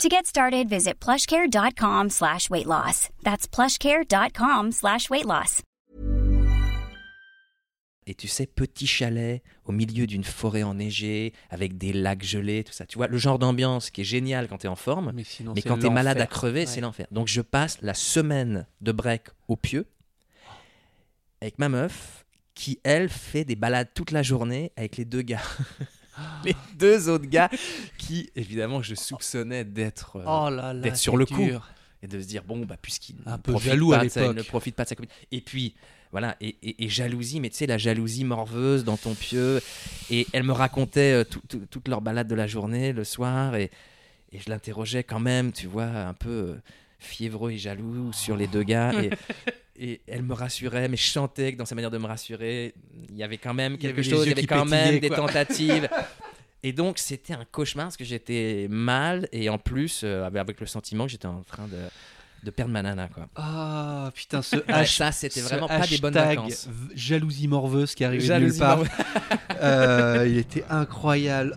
To get started, visit plushcare.com slash weight loss. That's plushcare.com slash weight loss. Et tu sais, petit chalet au milieu d'une forêt enneigée, avec des lacs gelés, tout ça. Tu vois, le genre d'ambiance qui est génial quand tu es en forme, Mais sinon, mais c'est quand tu es malade à crever, Ouais. c'est l'enfer. Donc je passe la semaine de break au pieu avec ma meuf qui, elle, fait des balades toute la journée avec les deux gars. les deux autres gars qui, évidemment, je soupçonnais d'être euh, Oh là là, d'être sur le coup. dur. et de se dire bon bah puisqu'il Un ne peu profite jaloux à pas de sa- l'époque. ne profite pas de sa copine et puis voilà et, et- et jalousie mais tu sais la jalousie morveuse dans ton pieu et elle me racontait euh, tout- tout- toute leur balade de la journée le soir et, et je l'interrogeais quand même tu vois un peu euh, fiévreux et jaloux sur les deux gars et, et elle me rassurait mais je sentais que dans sa manière de me rassurer il y avait quand même quelque chose il y avait quand même des quoi. tentatives et donc c'était un cauchemar parce que j'étais mal et en plus euh, avec- le sentiment que j'étais en train de, de perdre ma nana quoi. Ah putain, ce hash- ça c'était vraiment pas des bonnes vacances. Jalousie morveuse qui arrivait de nulle part. Euh, il était incroyable.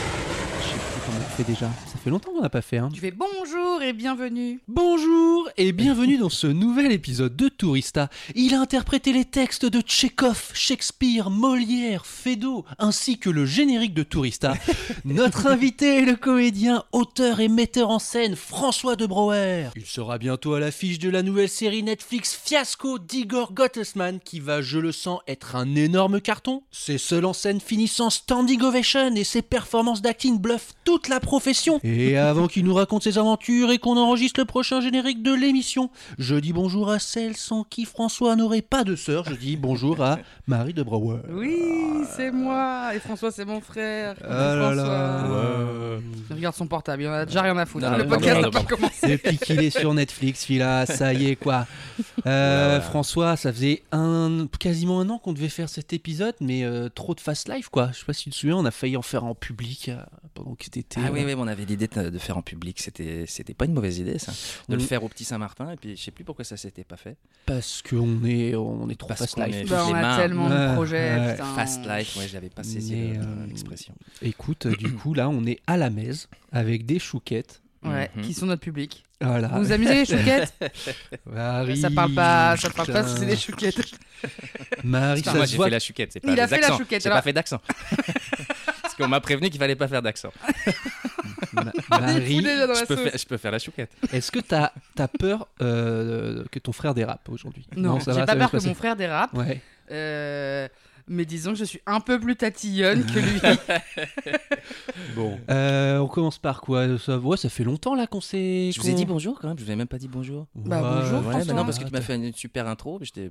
Je sais plus comment on fait déjà. Ça fait longtemps qu'on n'a pas fait. Hein. Tu fais bonjour et bienvenue. Bonjour et bienvenue dans ce nouvel épisode de Tourista. Il a interprété les textes de Tchekhov, Shakespeare, Molière, Feydeau, ainsi que le générique de Tourista. Notre invité est le comédien, auteur et metteur en scène François de Brouwer. Il sera bientôt à l'affiche de la nouvelle série Netflix Fiasco d'Igor Gottesman qui va, je le sens, être un énorme carton. Ses seuls en scène finissant standing ovation et ses performances d'acting bluffent toute la profession. Et avant qu'il nous raconte ses aventures et qu'on enregistre le prochain générique de l'émission, je dis bonjour à celle sans qui François n'aurait pas de sœur. Je dis bonjour à Marie de Brouwer. Oui, c'est moi. Et François, c'est mon frère. Ah là là. François. Il regarde son portable, il en a déjà rien à foutre. Non, le podcast n'a pas commencé. Depuis qu'il est sur Netflix, celui-là, ça y est quoi. Euh, François, ça faisait un, quasiment un an qu'on devait faire cet épisode, mais euh, trop de fast life quoi. Je sais pas si tu te souviens, on a failli en faire en public euh, pendant que c'était. Ah oui, oui, on avait l'idée de de faire en public, c'était c'était pas une mauvaise idée ça, de le On- faire au petit Saint-Martin et puis je sais plus pourquoi ça s'était pas fait. Parce qu'on est, on est trop Parce fast life. est- Bah, on a mains. tellement Ouais, de projets. ouais. Fast life, moi j'avais pas saisi le- euh, l'expression. Écoute, du coup là, on est à la messe avec des chouquettes. Ouais, Mhm. qui sont notre public. Voilà. Vous vous amusez les chouquettes? Marie, Ça parle pas, ça parle pas c'est des chouquettes. Marie, ça moi j'ai voit. fait la chouquette, c'est pas Il a fait la chouquette, J'ai alors. pas fait d'accent. Parce qu'on m'a prévenu qu'il fallait pas faire d'accent. Marie, Je peux, faire, je peux faire la chouquette. est-ce que t'as as peur euh, que ton frère dérape aujourd'hui? Non, ça j'ai pas peur que mon frère dérape. Ouais. Euh, mais disons que je suis un peu plus tatillonne que lui. Bon. Euh, on commence par quoi? Ça, ouais, ça fait longtemps là qu'on s'est. Je vous ai dit bonjour quand même, je vous ai même pas dit bonjour. Bah, bonjour, Ouais, François. bah non, parce que tu m'as fait une super intro. j'étais-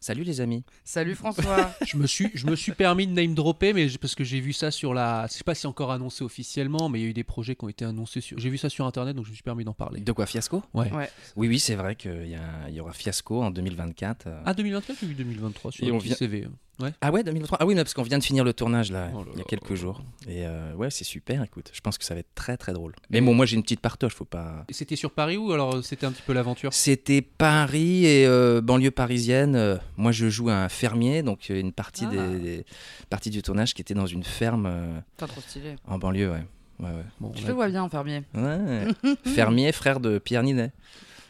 Salut les amis. Salut François. Je me suis, je me suis permis de name dropper, mais parce que j'ai vu ça sur la. Je sais pas si c'est encore annoncé officiellement, mais il y a eu des projets qui ont été annoncés sur. J'ai vu ça sur internet, donc je me suis permis d'en parler. De quoi Fiasco? Ouais. Ouais. Oui, oui, c'est vrai qu'il y, a- y aura Fiasco en 2024. euh. Ah 2024 ou 2023 sur Et le on petit vient- CV. Ouais. Ah ouais, 2023 Ah oui, non, parce qu'on vient de finir le tournage là, Oh là il y a là. quelques jours. Et euh, ouais, c'est super, écoute. Je pense que ça va être très très drôle. Mais bon, moi j'ai une petite partoche, faut pas. Et C'était sur Paris ou alors c'était un petit peu l'aventure? C'était Paris et euh, banlieue parisienne. Euh, moi je joue un fermier, donc euh, une partie, Ah. des, des- partie du tournage qui était dans une ferme euh, Pas trop stylé. en banlieue, ouais. Ouais, ouais. Bon, Je on le a- vois bien en fermier. Ouais. fermier, frère de Pierre Ninet,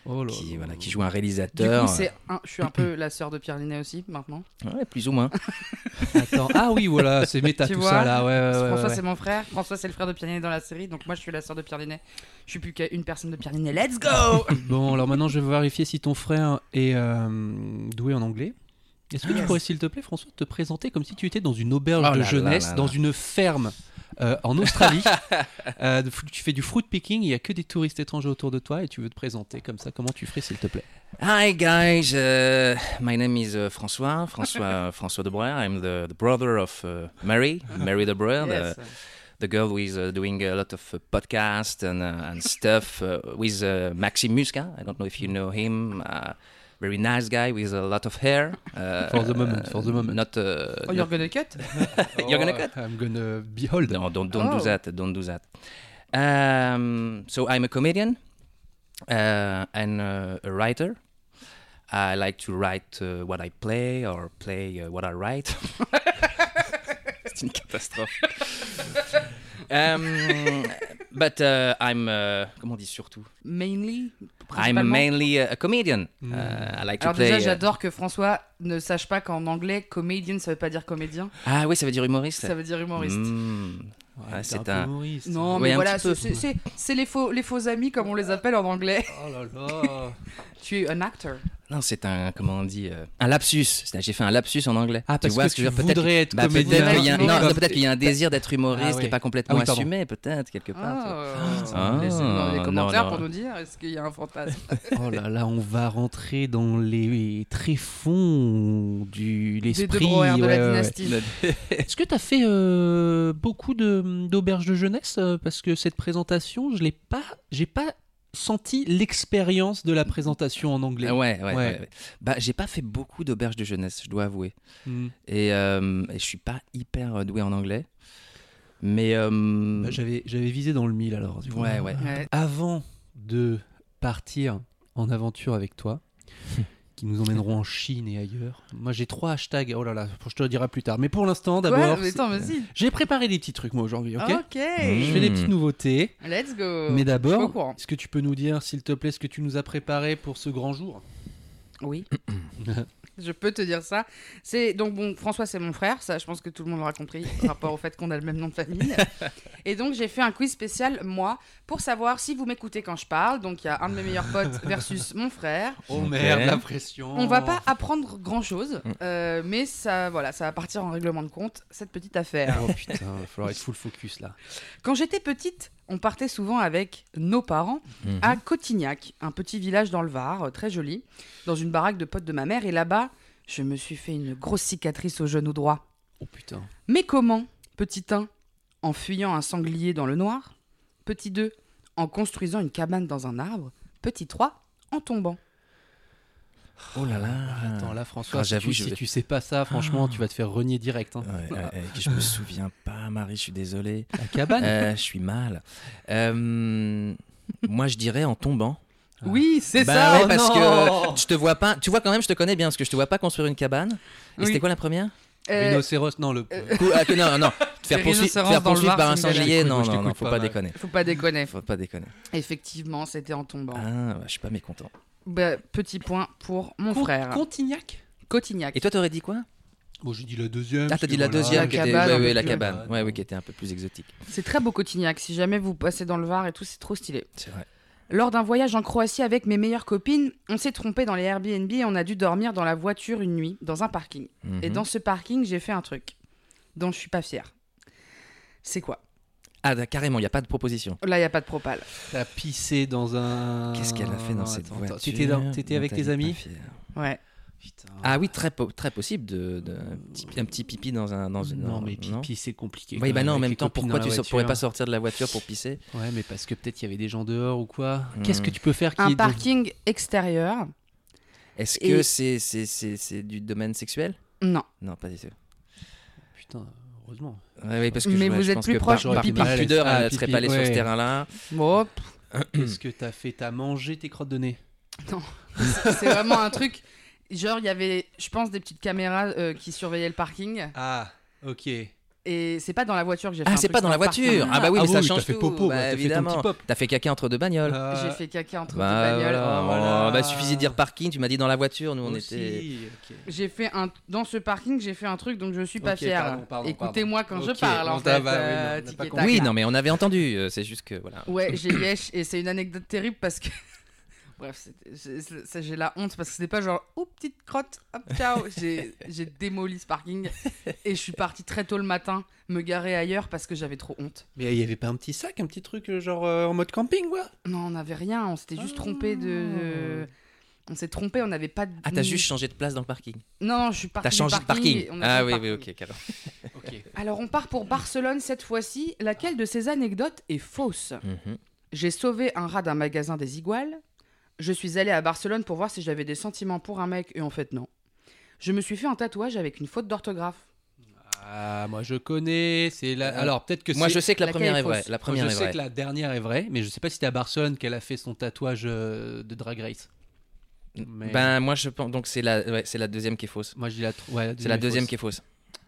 Oh là qui, là. voilà, qui joue un Du réalisateur. coup, un- je suis un peu la sœur de Pierre Linet aussi maintenant. Ouais, plus ou moins. Attends. Ah oui, voilà, c'est méta Tu tout vois ça là. Ouais, ouais, ouais, François, ouais. c'est mon frère. François, c'est le frère de Pierre Linet dans la série. Donc moi, je suis la sœur de Pierre Linet. Je suis plus qu'une personne de Pierre Linet. Let's go Bon, alors maintenant je vais vérifier si ton frère est euh, doué en anglais. Est-ce que tu pourrais, s'il te plaît, François, te présenter comme si tu étais dans une auberge Oh de là là jeunesse, là là. dans une ferme? Euh, en Australie Euh, Tu fais du fruit picking, il n'y a que des touristes étrangers autour de toi et tu veux te présenter comme ça. Comment tu ferais, s'il te plaît? Hi guys, uh, my name is uh, François, François François de Breuer. I'm the, the brother of uh, Mary, Mary de Breuer, Yes. the, the girl who is uh, doing a lot of uh, podcasts and uh, and stuff uh, with uh, Maxime Musca. I don't know if you know him. Very nice guy with a lot of hair. Uh, For the moment, for the moment. Not. Uh, Oh, you're gonna cut You're gonna cut? I'm gonna behold. No, don't don't Oh. do that. Don't do that. Um, so I'm a comedian uh, and uh, a writer. I like to write uh, what I play or play uh, what I write. C'est une catastrophe. Um, but uh, I'm uh, comment on dit surtout? Mainly I'm mainly a, a comedian. Mm. Uh, I like to Alors play. déjà, uh, j'adore que François ne sache pas qu'en anglais, comedian, ça veut pas dire comédien, Ah oui, ça veut dire humoriste. ça veut dire humoriste. Mm. Ouais, t'es c'est un- humoriste. Non, mais voilà, petit peu. c'est- c'est c'est- c'est les faux, les faux amis, comme on les appelle en anglais. Oh là là. tu es un acteur. Non, c'est un comment on dit euh, un lapsus. J'ai fait un lapsus en anglais. Ah, parce vois que ce tu je veux dire Peut-être- voudrais être bah, comédien. peut-être qu'il y a un- mais non, comme- non, peut-être qu'il y a un désir d'être humoriste Ah qui ouais. n'est pas complètement Ah oui, assumé, peut-être quelque part. tu. Ah, Ah, Laissez-nous dans les commentaires non. pour nous dire est-ce qu'il y a un fantasme? Oh là là, on va rentrer dans les tréfonds du Des deux l'esprit. Brouwer de ouais, la ouais, ouais. dynastie. Est-ce que tu as fait euh, beaucoup de- d'auberges de, jeunesse? Euh, Parce que cette présentation, je l'ai pas, j'ai pas senti l'expérience de la présentation en anglais. Ah ouais, ouais, Ouais. ouais, ouais. Bah, j'ai pas fait beaucoup d'auberges de jeunesse, je dois avouer. Hmm. Et, euh, et je suis pas hyper euh, doué en anglais. Mais euh, Bah, j'avais, j'avais visé dans le mille alors. tu vois. Ouais, ouais. Ouais. Avant de partir en aventure avec toi, qui nous emmèneront en Chine et ailleurs, moi j'ai trois hashtags. Oh là là, je te le dirai plus tard. Mais pour l'instant, d'abord, Mais attends, vas-y. j'ai préparé des petits trucs moi aujourd'hui, ok Ok. Je fais des petites nouveautés. Let's go. Mais Je suis au d'abord, courant. est-ce que tu peux nous dire, s'il te plaît, ce que tu nous as préparé pour ce grand jour? Oui. je peux te dire ça. C'est donc bon, François c'est mon frère, ça je pense que tout le monde l'aura compris par rapport au fait qu'on a le même nom de famille. Et donc j'ai fait un quiz spécial moi pour savoir si vous m'écoutez quand je parle. Donc il y a un de mes meilleurs potes versus mon frère. Oh merde, la pression. On va pas apprendre grand chose, mais ça voilà, ça va partir en règlement de compte cette petite affaire. Oh putain, il va falloir être full focus là. Quand j'étais petite, on partait souvent avec nos parents Mhm. à Cotignac, un petit village dans le Var, euh, très joli, dans une baraque de potes de ma mère. Et là-bas, je me suis fait une grosse cicatrice au genou droit. Oh putain. Mais comment Petit 1, en fuyant un sanglier dans le noir? Petit 2, en construisant une cabane dans un arbre? Petit 3, en tombant. Oh là là. Attends, là, François, Ah, si, j'avoue, tu, je si vais- tu sais pas ça, franchement, tu vas te faire renier direct. hein. Ouais, je me souviens pas, Marie, je suis désolé. La cabane Euh, je suis mal. Euh, moi, je dirais en tombant. Oui, c'est Bah ça ouais, Oh parce non que je te vois pas. Tu vois quand même, je te connais bien parce que je te vois pas construire une cabane. Et Oui. c'était quoi la première? Euh, Rhinocéros, non, le. Cou- ah, que non, non. Te faire poursuivre, faire poursuivre par un sanglier, non, Je non, non, faut pas déconner. Faut pas déconner. Faut pas déconner. Effectivement, c'était en tombant. Ah, ouais, je suis pas mécontent. Bah, petit point pour mon Con- frère. Contignac Cotignac. Et toi, t'aurais dit quoi Bon, j'ai dit la deuxième. Ah, t'as dit la voilà. deuxième, La qui était, cabane, ouais, un peu ouais, la plus- cabane, ouais, oui, qui était un peu plus exotique. C'est très beau Cotignac. Si jamais vous passez dans le Var et tout, c'est trop stylé. C'est vrai. Lors d'un voyage en Croatie avec mes meilleures copines, on s'est trompé dans les Airbnb et on a dû dormir dans la voiture une nuit, dans un parking. Et Mhm. dans ce parking, j'ai fait un truc dont je suis pas fière. C'est quoi? Ah, bah, carrément, il y a pas de proposition. Là, il y a pas de propal. T'as pissé dans un. Qu'est-ce qu'elle a fait dans cette voiture. T'étais dans- T'étais dont avec tes amis Ouais. Putain. Ah oui, très, po- très possible de, de- un, petit, un petit pipi dans un dans une. Non, mais pipi, c'est compliqué. Oui, bah non, en même temps, pourquoi tu so- pourrais pas sortir de la voiture pour pisser Ouais, mais parce que peut-être il y avait des gens dehors ou quoi. Qu'est-ce Hmm. que tu peux faire qui Un est- parking extérieur. Est-ce Et- que c'est c'est- c'est c'est du domaine sexuel? Non. Non, pas du tout. Putain, heureusement. Ouais, ouais, parce que Mais je, vous je êtes pense plus que proche par, pipi. par pudeur, ah, elle serait pas allée sur ce terrain-là. Bon, Qu'est-ce que t'as fait T'as mangé tes crottes de nez? C'est vraiment un truc. Genre, il y avait, je pense, des petites caméras euh, qui surveillaient le parking. Ah, ok. Et c'est pas dans la voiture que j'ai fait. Ah, c'est pas dans la voiture. Ah bah oui, Ah mais ça change t'as fait tout. popo, bah, bah, t'as fait ton évidemment. petit pop. T'as fait caca entre deux bagnoles. Euh, J'ai fait caca entre Bah, deux bagnoles. voilà. Oh, voilà. bah, suffisait de dire parking, tu m'as dit dans la voiture, nous on aussi, était. ok. J'ai fait un dans ce parking, j'ai fait un truc dont je suis pas pardon, Écoutez-moi quand je parle en on fait. oui, euh, non. Oui, non, mais on avait entendu. euh, C'est juste que voilà. Ouais, j'ai et c'est une anecdote terrible parce que Bref, ça, j'ai la honte parce que c'était pas genre, oh petite crotte, hop, ciao. J'ai démoli ce parking et je suis partie très tôt le matin me garer ailleurs parce que j'avais trop honte. Mais il y avait pas un petit sac, un petit truc euh, genre euh, en mode camping, quoi? Non, on n'avait rien, on s'était juste trompé de. de- On s'est trompé, on n'avait pas de. Ah, t'as juste changé de place dans le parking. Non, non, je suis partie. T'as changé de parking. Ah oui, oui, ok, carrément. Ok. Alors, on part pour Barcelone cette fois-ci. Laquelle de ces anecdotes est fausse? Mhm. J'ai sauvé un rat d'un magasin des Iguales. Je suis allée à Barcelone pour voir si j'avais des sentiments pour un mec, et en fait, non. Je me suis fait un tatouage avec une faute d'orthographe. Ah, moi je connais, c'est la... Alors peut-être que Moi, je sais que la première est est vraie. La Moi, première je est sais vraie. que la dernière est vraie, mais je sais pas si c'était à Barcelone qu'elle a fait son tatouage euh, de Drag Race. Mais- Ben, moi, je pense. Donc, c'est la, ouais, c'est la deuxième qui est fausse. Moi je dis la, ouais, C'est la deuxième qui est fausse.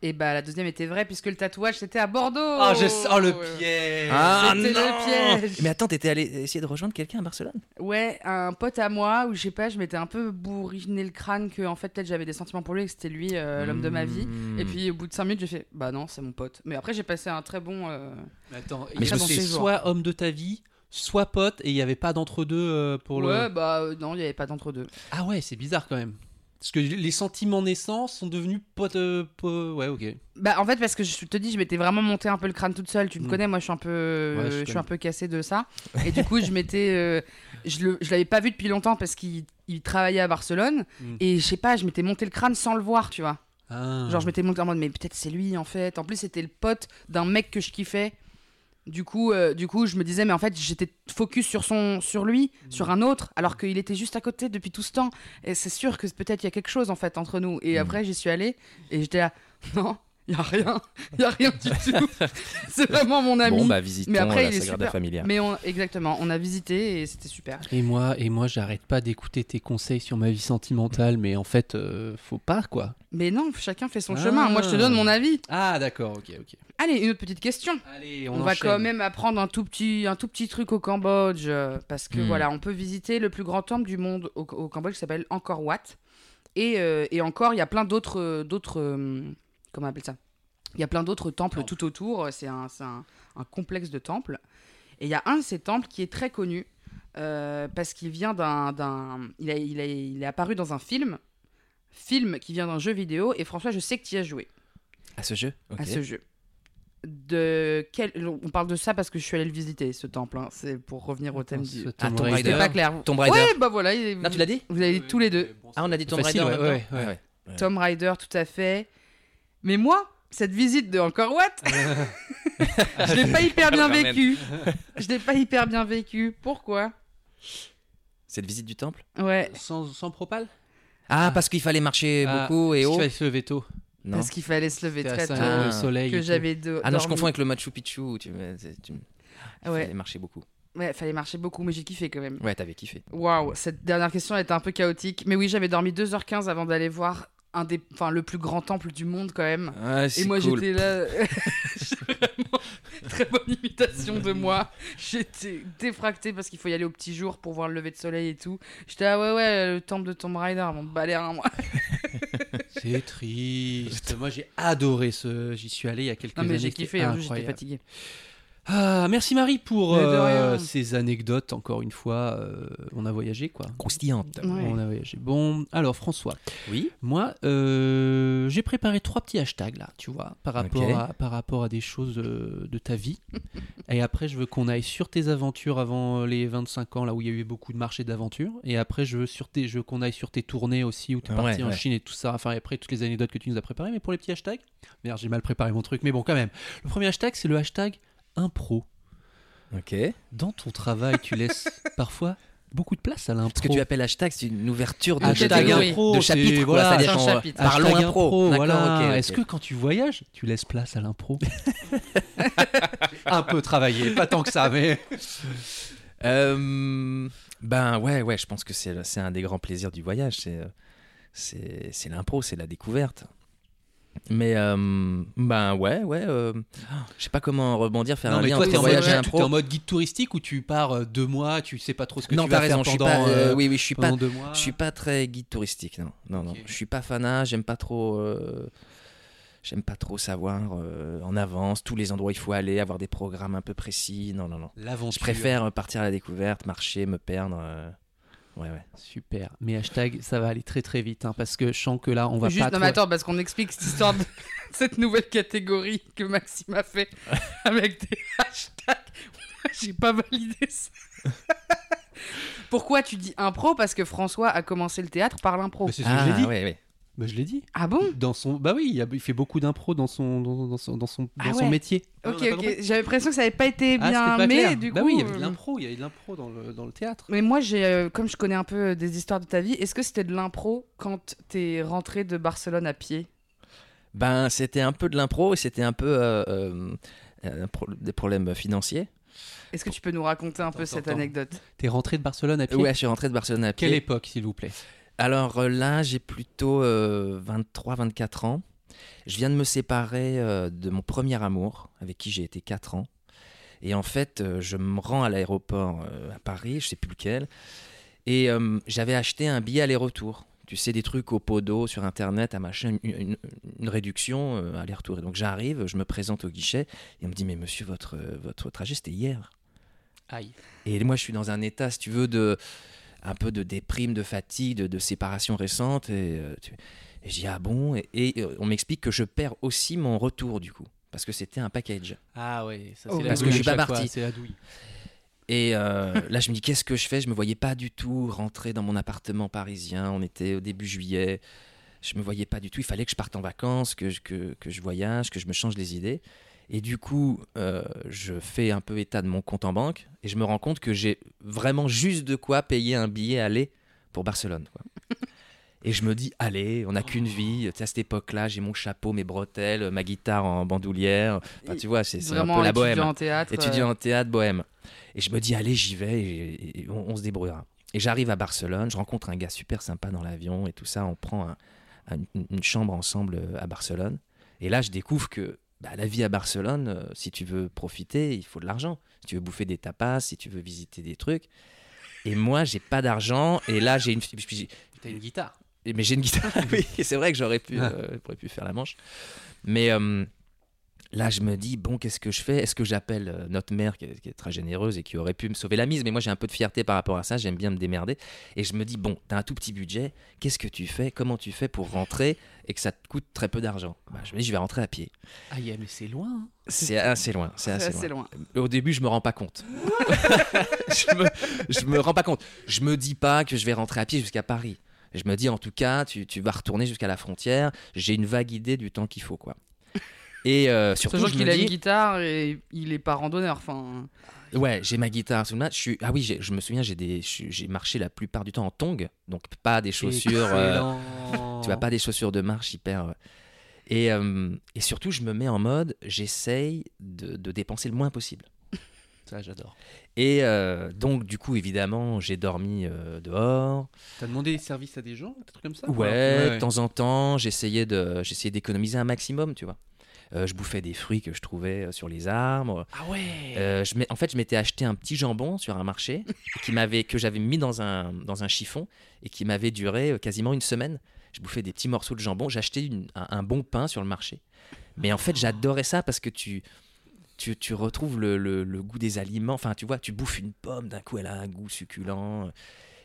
Et bah, la deuxième était vraie puisque le tatouage c'était à Bordeaux. Oh, je sens le piège Ah C'était le piège. Mais attends, t'étais allé essayer de rejoindre quelqu'un à Barcelone? Ouais, un pote à moi où je sais pas, je m'étais un peu bourriné le crâne que en fait peut-être j'avais des sentiments pour lui et que c'était lui euh, l'homme de ma vie. Hmm. Et puis au bout de 5 minutes, j'ai fait bah non, c'est mon pote. Mais après j'ai passé un très bon euh, Attends, Mais je suis- soit homme de ta vie, soit pote, et il n'y avait pas d'entre-deux euh, pour Ouais, le. bah euh, non, il y avait pas d'entre deux. Ah ouais, c'est bizarre quand même. Parce que les sentiments naissants sont devenus potes. euh, po- Ouais, ok. Bah en fait parce que je te dis, je m'étais vraiment monté un peu le crâne toute seule, tu me Mm. connais, moi je suis un peu Ouais, je je suis un peu cassé de ça et du coup, je m'étais euh, je le je l'avais pas vu depuis longtemps parce qu'il il travaillait à Barcelone Mm. et je sais pas, je m'étais monté le crâne sans le voir, tu vois. Ah. Genre, je m'étais monté en mode, mais peut-être c'est lui en fait. En plus, c'était le pote d'un mec que je kiffais. Du coup, euh, du coup, je me disais, mais en fait, j'étais focus sur, son, sur lui, sur un autre, alors qu'il était juste à côté depuis tout ce temps. Et c'est sûr que peut-être il y a quelque chose en fait entre nous. Et Mm. après, j'y suis allée et j'étais là, non, il y a rien, il y a rien du tout. c'est vraiment mon ami. Bon, bah, visitons Mais après, la il est Sagrada super. Familia. Mais on, exactement, on a visité et c'était super. Et moi, et moi, j'arrête pas d'écouter tes conseils sur ma vie sentimentale, mais en fait, euh, faut pas quoi. Mais non, chacun fait son Ah. chemin. Moi, je te donne mon avis. Ah d'accord, ok, ok. Allez, une autre petite question. Allez, On, va quand même apprendre un tout petit, un tout petit truc au Cambodge euh, parce que Hmm. voilà, on peut visiter le plus grand temple du monde au, au Cambodge qui s'appelle Angkor Wat. Et, euh, et encore, il y a plein d'autres, euh, d'autres, euh, comment on appelle ça? Il y a plein d'autres temples tout autour. C'est un, c'est un, un complexe de temples. Et il y a un de ces temples qui est très connu euh, parce qu'il vient d'un, il, a- il, a- il est apparu dans un film, film qui vient d'un jeu vidéo. Et François, je sais que tu y as joué À ce jeu? À ce jeu. De quel... On parle de ça parce que je suis allée le visiter, ce temple. hein. C'est pour revenir au thème du. Ah, Tomb C'était Raider. pas clair. Tomb Raider. Ouais, bah voilà. il- Non, tu l'as dit? Vous avez dit tous les deux. Ah, on a dit Tomb Raider ouais, ouais. ouais. Tomb Raider, tout à fait. Mais moi, cette visite de Encore What, je l'ai pas hyper bien vécu. Je l'ai pas hyper bien vécu. Pourquoi? Cette visite du temple? Ouais, Sans, sans propal? Ah, parce qu'il fallait marcher Ah, beaucoup et Il haut fallait se lever tôt. Non. parce qu'il fallait se lever C'était très à tôt. cinq heures, Ah. soleil. et Que tout. j'avais de- Ah non, je dormi. confonds avec le Machu Picchu. Tu, c'est- tu... il Ouais. fallait marcher beaucoup. Ouais, fallait marcher beaucoup, mais j'ai kiffé quand même. Ouais, t'avais kiffé. Waouh, cette dernière question était un peu chaotique. Mais oui, j'avais dormi 2h15 avant d'aller voir un des... enfin, le plus grand temple du monde quand même. Ah, Et moi cool. j'étais là. Vraiment très bonne imitation de moi. J'étais défractée parce qu'il faut y aller au petit jour pour voir le lever de soleil et tout. J'étais ah ouais ouais le temple de Tomb Raider, mon balai un moi. C'est triste. Moi, j'ai adoré ce. J'y suis allé il y a quelques Non années. mais j'ai kiffé, en plus, j'étais incroyable. Ah, merci Marie pour euh, ces anecdotes. Encore une fois, euh, on a voyagé quoi. Croustillante. Ouais. On a voyagé. Bon, alors François, Oui. moi, euh, j'ai préparé trois petits hashtags là, tu vois, par rapport, à, par rapport à des choses euh, de ta vie. Et après, je veux qu'on aille sur tes aventures avant les 25 ans, là où il y a eu beaucoup de marchés d'aventures. Et après, je veux, sur tes, je veux qu'on aille sur tes tournées aussi, où tu es Ouais, parti en ouais. Chine et tout ça. Enfin, et après, toutes les anecdotes que tu nous as préparées. Mais pour les petits hashtags, merde, j'ai mal préparé mon truc. Mais bon, quand même. Le premier hashtag, c'est le hashtag impro. Ok. Dans ton travail, tu laisses parfois beaucoup de place à l'impro. Ce que tu appelles hashtag, c'est une ouverture de, Hashtag impro, de chapitre. voilà, C'est-à-dire chapitre. Parlons impro. Voilà. Est-ce que quand tu voyages, tu laisses place à l'impro? Un peu travaillé, pas tant que ça, mais. Euh, ben ouais, ouais, je pense que c'est un des grands plaisirs du voyage, c'est euh, c'est l'impro, c'est la découverte. Mais euh, ben ouais, ouais, euh, je sais pas comment rebondir, faire non, un mais lien toi, entre voyage et impro. en mode guide touristique où tu pars euh, deux mois, tu sais pas trop ce que non, tu vas raison, faire je suis pendant, pas, euh, euh, oui, oui, je suis pas, je suis pas très guide touristique, non, non, non, Ok. je suis pas fanat, j'aime pas trop. euh, J'aime pas trop savoir en avance tous les endroits où il faut aller, avoir des programmes un peu précis. Non, non, non. Je préfère partir à la découverte, marcher, me perdre. Ouais, ouais. Super. Mais hashtag, ça va aller très très vite hein, parce que je sens que là, on va Juste, pas. non, mais attends, parce qu'on explique cette histoire de cette nouvelle catégorie que Maxime a fait avec des hashtags. J'ai pas validé ça. Pourquoi tu dis impro? Parce que François a commencé le théâtre par l'impro. C'est ce que Ah, j'ai dit. ouais, ouais. Bah, je l'ai dit. Ah bon? Dans son, bah oui, il, y a- il fait beaucoup d'impro dans son, dans, dans son, dans son, Ah dans son ouais. métier. Ok, J'avais l'impression que ça avait pas été Ah, bien pas mais du coup. bah oui, il y avait de euh, l'impro, il y avait de l'impro dans le, dans le théâtre. Mais moi, j'ai, euh, comme je connais un peu des histoires de ta vie, est-ce que c'était de l'impro quand t'es rentré de Barcelone à pied? Ben, c'était un peu de l'impro et c'était un peu euh, euh, des problèmes financiers. Est-ce que tu peux nous raconter un peu Attends, cette attends. anecdote? T'es rentré de Barcelone à pied? Ouais, je suis rentré de Barcelone à pied. Quelle époque, s'il vous plaît? Alors euh, là, j'ai plutôt 23-24 ans. Je viens de me séparer euh, de mon premier amour, avec qui j'ai été 4 ans. Et en fait, euh, je me rends à l'aéroport euh, à Paris, je sais plus lequel. Et euh, j'avais acheté un billet aller-retour. Tu sais, des trucs au pot d'eau sur Internet, à machin, une, une- une réduction euh, aller-retour. Et donc j'arrive, je me présente au guichet, et on me dit, mais monsieur, votre, euh, votre trajet, c'était hier. Aïe. Et moi, je suis dans un état, si tu veux, de un peu de déprime, de fatigue, de, de séparation récente. Et, euh, tu- et je dis ah bon Et, et, on m'explique que je perds aussi mon retour du coup, parce que c'était un package. Ah ça Oh, c'est la parce que je suis pas parti. C'est la douille. Et euh, là, je me dis qu'est-ce que je fais? Je me voyais pas du tout rentrer dans mon appartement parisien. On était au début juillet. Je me voyais pas du tout. Il fallait que je parte en vacances, que je, que, que je voyage, que je me change les idées. Et du coup, euh, je fais un peu état de mon compte en banque et je me rends compte que j'ai vraiment juste de quoi payer un billet aller pour Barcelone. quoi. Et je me dis, allez, on n'a qu'une vie. Tu sais, à cette époque-là, j'ai mon chapeau, mes bretelles, ma guitare en bandoulière. Enfin, tu vois, c'est un peu la étudiant bohème en théâtre. étudiant euh, en théâtre bohème. Et je me dis, allez, j'y vais et, et on, on se débrouillera. Et j'arrive à Barcelone, je rencontre un gars super sympa dans l'avion et tout ça. On prend un- un- une- une chambre ensemble euh, à Barcelone. Et là, je découvre que bah, la vie à Barcelone, euh, si tu veux profiter, il faut de l'argent. Si tu veux bouffer des tapas, si tu veux visiter des trucs. Et moi, j'ai pas d'argent. Et là, j'ai une. T'as une guitare. et- Mais j'ai une guitare, oui, c'est vrai que j'aurais pu, euh, j'aurais pu faire la manche. Mais euh, là, je me dis, bon, qu'est-ce que je fais? Est-ce que j'appelle euh, notre mère, qui est, qui est très généreuse et qui aurait pu me sauver la mise? Mais moi, j'ai un peu de fierté par rapport à ça, j'aime bien me démerder. Et je me dis, bon, t'as un tout petit budget, qu'est-ce que tu fais? Comment tu fais pour rentrer et que ça te coûte très peu d'argent? Bah, Je me dis, je vais rentrer à pied. Aïe, mais c'est loin. hein. C'est assez loin, c'est c'est assez, assez loin. loin. Au début, je me rends pas compte. je, me, je me rends pas compte. Je me dis pas que je vais rentrer à pied jusqu'à Paris. Je me dis en tout cas, tu, tu vas retourner jusqu'à la frontière. J'ai une vague idée du temps qu'il faut, quoi. Et euh, surtout, Sachant je qu'il me a une dis, guitare et il est pas randonneur. Enfin, ouais, j'ai ma guitare sous le mat. Je suis, ah oui, je me souviens, j'ai des, j'ai marché la plupart du temps en tongs, donc pas des chaussures. euh, tu vois pas des chaussures de marche hyper. euh, Et, euh, et surtout, je me mets en mode, j'essaye de, de dépenser le moins possible. Ça, j'adore. Et euh, donc, du coup, évidemment, j'ai dormi euh, dehors. T'as demandé des services à des gens, des trucs comme ça? Ouais, de temps en temps, j'essayais de, j'essayais d'économiser un maximum, tu vois. Euh, je bouffais des fruits que je trouvais euh, sur les arbres. Ah ouais. Euh, je en fait, je m'étais acheté un petit jambon sur un marché qui m'avait, que j'avais mis dans un, dans un chiffon et qui m'avait duré quasiment une semaine. Je bouffais des petits morceaux de jambon. J'achetais un, un bon pain sur le marché. Mais en fait, j'adorais ça parce que tu, tu, tu retrouves le, le- le goût des aliments. Enfin, tu vois, tu bouffes une pomme, d'un coup, elle a un goût succulent.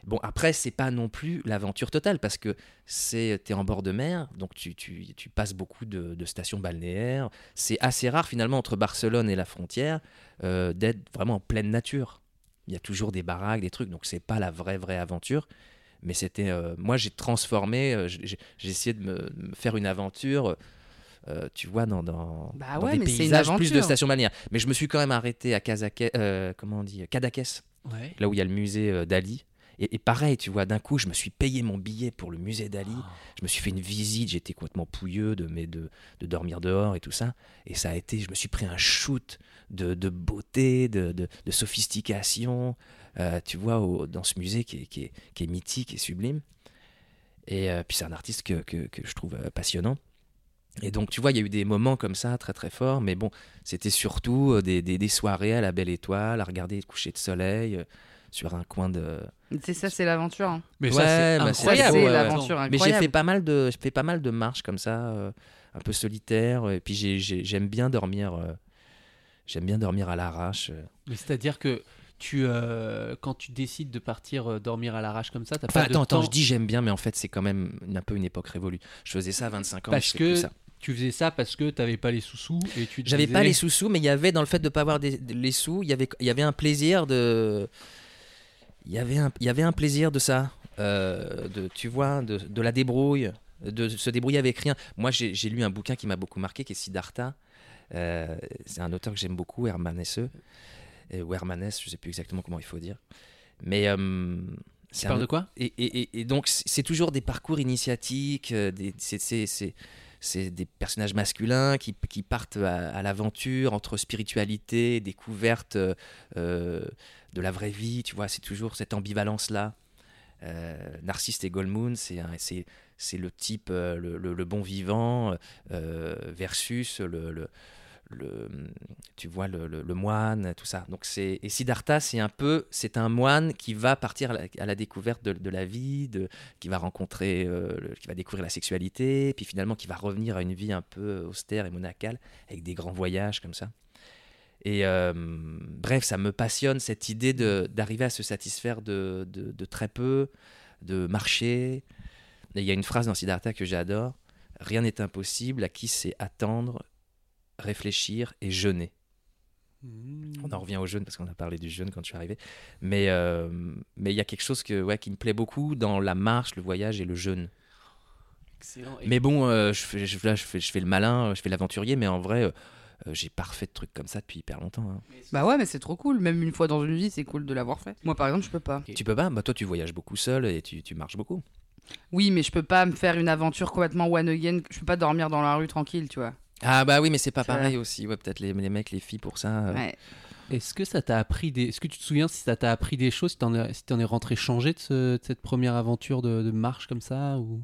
Bon, après, c'est pas non plus l'aventure totale parce que c'est t'es en bord de mer, donc tu, tu, tu passes beaucoup de, de stations balnéaires. C'est assez rare finalement entre Barcelone et la frontière euh, d'être vraiment en pleine nature. Il y a toujours des baraques, des trucs, donc c'est pas la vraie vraie aventure. Mais c'était, euh, moi j'ai transformé, euh, j'ai essayé de me, me faire une aventure. euh, tu vois, dans, dans, Bah dans ouais, des paysages plus de stations balnéaires. Mais je me suis quand même arrêté à Kazake, comment on dit, Ouais. là où il y a le musée d'Ali. Et, pareil, tu vois, d'un coup, je me suis payé mon billet pour le musée d'Ali. Je me suis fait une visite, j'étais complètement pouilleux de, de, de dormir dehors et tout ça. Et ça a été, je me suis pris un shoot de, de beauté, de, de, sophistication, euh, tu vois, au- dans ce musée qui est, qui est, qui est mythique et sublime. Et euh, puis c'est un artiste que, que, que je trouve euh, passionnant. Et donc, tu vois, il y a eu des moments comme ça, très très forts, mais bon, c'était surtout des, des, des soirées à la belle étoile, à regarder le coucher de soleil sur un coin de, c'est ça, c'est l'aventure. hein. Mais Ouais, ça, c'est bah, c'est incroyable. c'est ouais, ouais. l'aventure Mais j'ai fait pas mal de, j'ai fait pas mal de marches comme ça, euh, un peu solitaire. Et puis j'ai- j'ai- j'aime bien dormir, euh, j'aime bien dormir à l'arrache. euh. Mais c'est-à-dire que tu, euh, quand tu décides de partir euh, dormir à l'arrache comme ça, t'as Enfin, pas de attends, attends, temps je dis j'aime bien, mais en fait, c'est quand même un peu une époque révolue. Je faisais ça à 25 ans. Parce je fais que plus ça. tu faisais ça parce que t'avais pas les sous-sous et tu J'avais disais- pas les sous-sous, mais il y avait dans le fait de pas avoir des- les sous, il y avait, il y avait un plaisir de. Il y avait un, il y avait un plaisir de ça. euh, de, tu vois, de, de la débrouille, de se débrouiller avec rien. Moi, j'ai lu un bouquin qui m'a beaucoup marqué, qui est Siddhartha. Euh, c'est un auteur que j'aime beaucoup, Hermanesse. Euh, ou Hermanès, je sais plus exactement comment il faut dire. Mais. euh, parles un- de quoi? et, et- donc, c'est toujours des parcours initiatiques, des- c'est- des personnages masculins qui, qui partent à, à l'aventure entre spiritualité, découverte euh, de la vraie vie, tu vois, c'est toujours cette ambivalence-là. Euh, Narcisse et Goldmoon, c'est c'est le type, euh, le, le- bon vivant euh, versus le, le- le- tu vois, le, moine, tout ça. Donc c'est et Siddhartha, c'est un peu, c'est un moine qui va partir à la, découverte de, de la vie, de, qui va rencontrer, qui va découvrir la sexualité, puis finalement qui va revenir à une vie un peu austère et monacale, avec des grands voyages comme ça. Et euh, bref, ça me passionne cette idée d'arriver à se satisfaire de, de- de très peu, de marcher. Et il y a une phrase dans Siddhartha que j'adore Rien n'est impossible à qui sait attendre, réfléchir et jeûner. On en revient au jeûne parce qu'on a parlé du jeûne quand je suis arrivé. Mais euh, mais il y a quelque chose que, ouais, qui me plaît beaucoup dans la marche, le voyage et le jeûne. Excellent. Mais bon, euh, je, fais, je, là, je, fais, je fais le malin, je fais l'aventurier, mais en vrai, euh, j'ai pas refait de trucs comme ça depuis hyper longtemps. hein. Bah ouais, mais c'est trop cool. Même une fois dans une vie, c'est cool de l'avoir fait. Moi, par exemple, je peux pas. Tu peux pas? Bah toi, tu voyages beaucoup seul et tu, tu marches beaucoup. Oui, mais je peux pas me faire une aventure complètement one again. Je peux pas dormir dans la rue tranquille, tu vois. Ah bah oui, mais c'est pas pareil aussi. Ouais, peut-être les, les mecs, les filles pour ça. euh. Ouais. Est-ce que ça t'a appris des. Est-ce que tu te souviens si ça t'a appris des choses, si t'en es, si t'en es rentré changé de, ce- de cette première aventure de, de marche comme ça ou...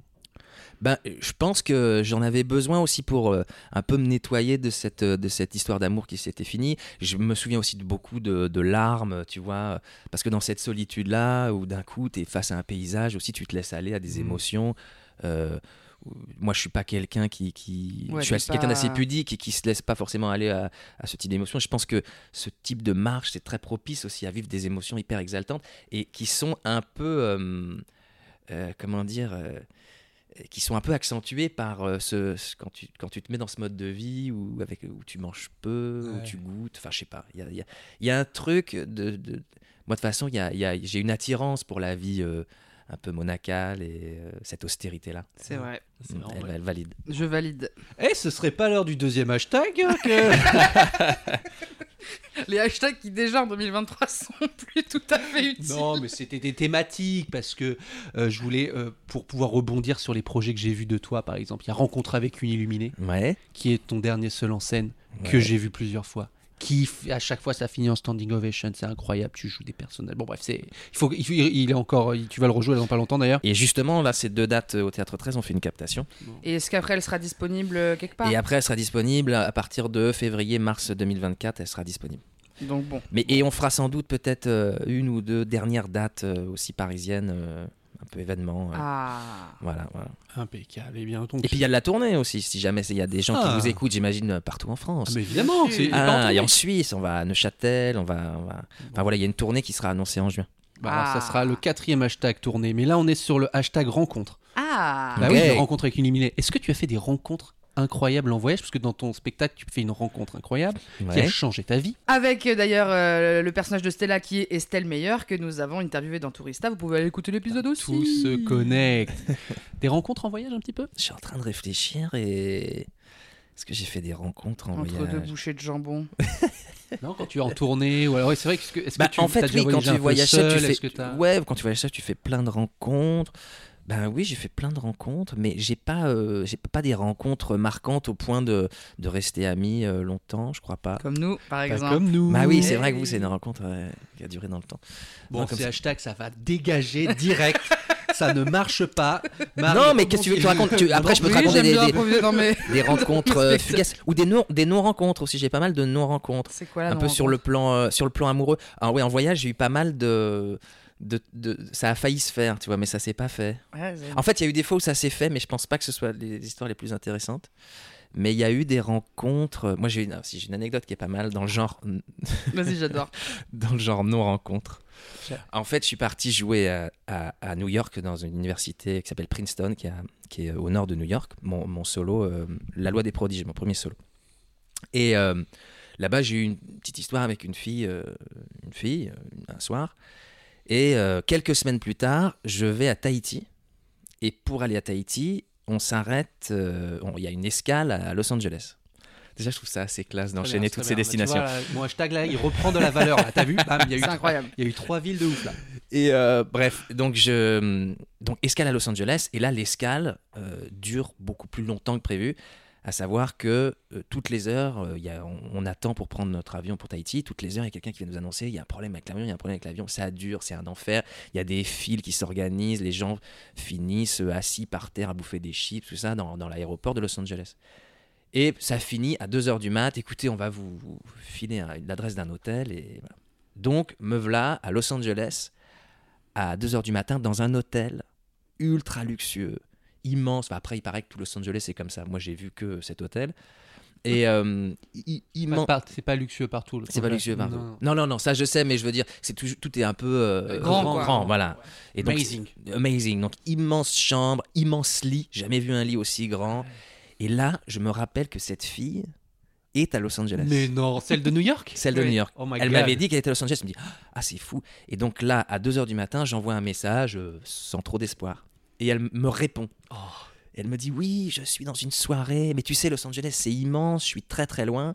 Ben, je pense que j'en avais besoin aussi pour euh, un peu me nettoyer de cette, euh, de cette histoire d'amour qui s'était finie. Je me souviens aussi de beaucoup de, de larmes, tu vois, parce que dans cette solitude-là, où d'un coup, tu es face à un paysage, aussi tu te laisses aller à des Mhm. émotions. euh, moi, je suis pas quelqu'un qui, qui... Ouais, je suis quelqu'un d'assez pudique et qui se laisse pas forcément aller à, à ce type d'émotions. Je pense que ce type de marche, c'est très propice aussi à vivre des émotions hyper exaltantes et qui sont un peu, euh, euh, comment dire, qui sont un peu accentuées par euh, ce, ce- quand, tu, quand tu te mets dans ce mode de vie où, avec, où tu manges peu, où tu goûtes, enfin je sais pas, il y a, y a- y a un truc de... de- moi de toute façon, y a- y a- j'ai une attirance pour la vie euh, un peu monacale et euh, cette austérité-là. C'est vrai. C'est marrant, elle, valide. Je valide. Eh, ce serait pas l'heure du deuxième hashtag hein, que... Les hashtags qui déjà en 2023 sont plus tout à fait utiles. Non, mais c'était des thématiques parce que euh, je voulais, euh, pour pouvoir rebondir sur les projets que j'ai vus de toi, par exemple, il y a Rencontre avec une illuminée, Ouais. qui est ton dernier seul en scène, que j'ai vu plusieurs fois. Qui, à chaque fois, ça finit en standing ovation, c'est incroyable. Tu joues des personnages. Bon, bref, c'est, il faut, il, est encore, tu vas le rejouer dans pas longtemps d'ailleurs. Et justement, là, ces deux dates euh, au Théâtre 13, on fait une captation. Et est-ce qu'après elle sera disponible euh, quelque part? Et après, elle sera disponible à partir de février-mars 2024, elle sera disponible. Donc bon. Mais, et on fera sans doute peut-être euh, une ou deux dernières dates aussi parisiennes, événements. euh, Ah. Voilà, voilà. Impeccable. Et bien, donc. Et puis il y a de la tournée aussi, si jamais il y a des gens Ah. qui vous écoutent, j'imagine, partout en France. Ah, mais évidemment, c'est. Ah, et en Suisse, on va à Neuchâtel, on va, on va- Enfin voilà, il y a une tournée qui sera annoncée en juin. Bah, alors, Ah. ça sera le quatrième hashtag tourné. Mais là, on est sur le hashtag rencontre. Ah. Bah oui, rencontre avec une illuminée. Est-ce que tu as fait des rencontres incroyables en voyage Parce que dans ton spectacle, tu fais une rencontre incroyable qui a changé ta vie. Avec euh, d'ailleurs euh, le personnage de Stella qui est Estelle Meyer que nous avons interviewé dans Tourista. Vous pouvez aller écouter l'épisode aussi. Tout se connecte. des rencontres en voyage un petit peu? Je suis en train de réfléchir et. Est-ce que j'ai fait des rencontres en Entre deux voyage? bouchées de jambon. Non, quand tu es en tournée ou alors ouais, c'est vrai que est-ce que, est-ce Bah, que tu en fait, oui, quand tu voyages seul, tu fais. Ouais, quand tu voyages seul, tu fais plein de rencontres. Ben oui, j'ai fait plein de rencontres, mais j'ai pas, euh, j'ai pas des rencontres marquantes au point de, de rester amis euh, longtemps, je crois pas. Comme nous, par Pas exemple. comme nous. Bah oui, c'est vrai que vous, c'est une rencontre euh, qui a duré dans le temps. Bon, Non, comme ça. hashtag, ça va dégager direct. ça ne marche pas. Marie, non, mais qu'est-ce que tu veux que je te raconte Tu- Après, je peux te raconter des, des- mes- rencontres euh, fugaces ou des non, des non-rencontres aussi. J'ai pas mal de non-rencontres. C'est quoi là un peu sur le plan, euh, sur le plan amoureux. Alors oui, en voyage, j'ai eu pas mal de, de, de- ça a failli se faire, tu vois, mais ça s'est pas fait. En fait, il y a eu des fois où ça s'est fait, mais je pense pas que ce soit les histoires les plus intéressantes. Mais il y a eu des rencontres. Moi, j'ai une, si j'ai une anecdote qui est pas mal dans le genre, Vas-y, j'adore. dans le genre non rencontre. En fait, je suis parti jouer à, à- à New York dans une université qui s'appelle Princeton, qui, a- qui est au nord de New York. Mon, mon solo, euh, La loi des prodiges, mon premier solo. Et euh, là-bas, j'ai eu une petite histoire avec une fille, euh, une fille un soir. Et euh, quelques semaines plus tard, je vais à Tahiti. Et pour aller à Tahiti, on s'arrête. euh, on- Il y a une escale à Los Angeles. Déjà, je trouve ça assez classe d'enchaîner toutes ces destinations. Bah, mon hashtag là, il reprend de la valeur. T'as vu Bam, il y a eu C'est incroyable. Il y a eu trois villes de ouf là. Et euh, bref, donc je donc escale à Los Angeles et là l'escale euh, dure beaucoup plus longtemps que prévu, à savoir que euh, toutes les heures, euh, a, on, attend pour prendre notre avion pour Tahiti, toutes les heures il y a quelqu'un qui vient nous annoncer il y a un problème avec l'avion, il y a un problème avec l'avion, ça dure, c'est un enfer, il y a des files qui s'organisent, les gens finissent euh, assis par terre à bouffer des chips, tout ça dans, l'aéroport de Los Angeles. Et ça finit à 2h du mat, écoutez, on va vous, filer l'adresse d'un hôtel et. Donc me voilà à Los Angeles à 2h du matin dans un hôtel ultra luxueux, immense. Enfin, après, il paraît que tout Los Angeles est comme ça. Moi, j'ai vu que cet hôtel. Et euh, immense. pas- C'est pas luxueux partout. le C'est pas luxueux partout. Non. Non, non, non, ça je sais, mais je veux dire, c'est tout, tout est un peu euh, Grand, quoi. voilà. Et donc, Amazing. amazing. Donc immense chambre, immense lit. Jamais vu un lit aussi grand. Et là, je me rappelle que cette fille est à Los Angeles. Mais non, celle de New York Celle de Oui. New York. Oh my Elle God. m'avait dit qu'elle était à Los Angeles. Je me dis, ah, c'est fou. Et donc là, à 2h du matin, j'envoie un message euh, sans trop d'espoir. Et elle me répond. Oh. Elle me dit, oui, je suis dans une soirée, mais tu sais, Los Angeles, c'est immense, je suis très très loin.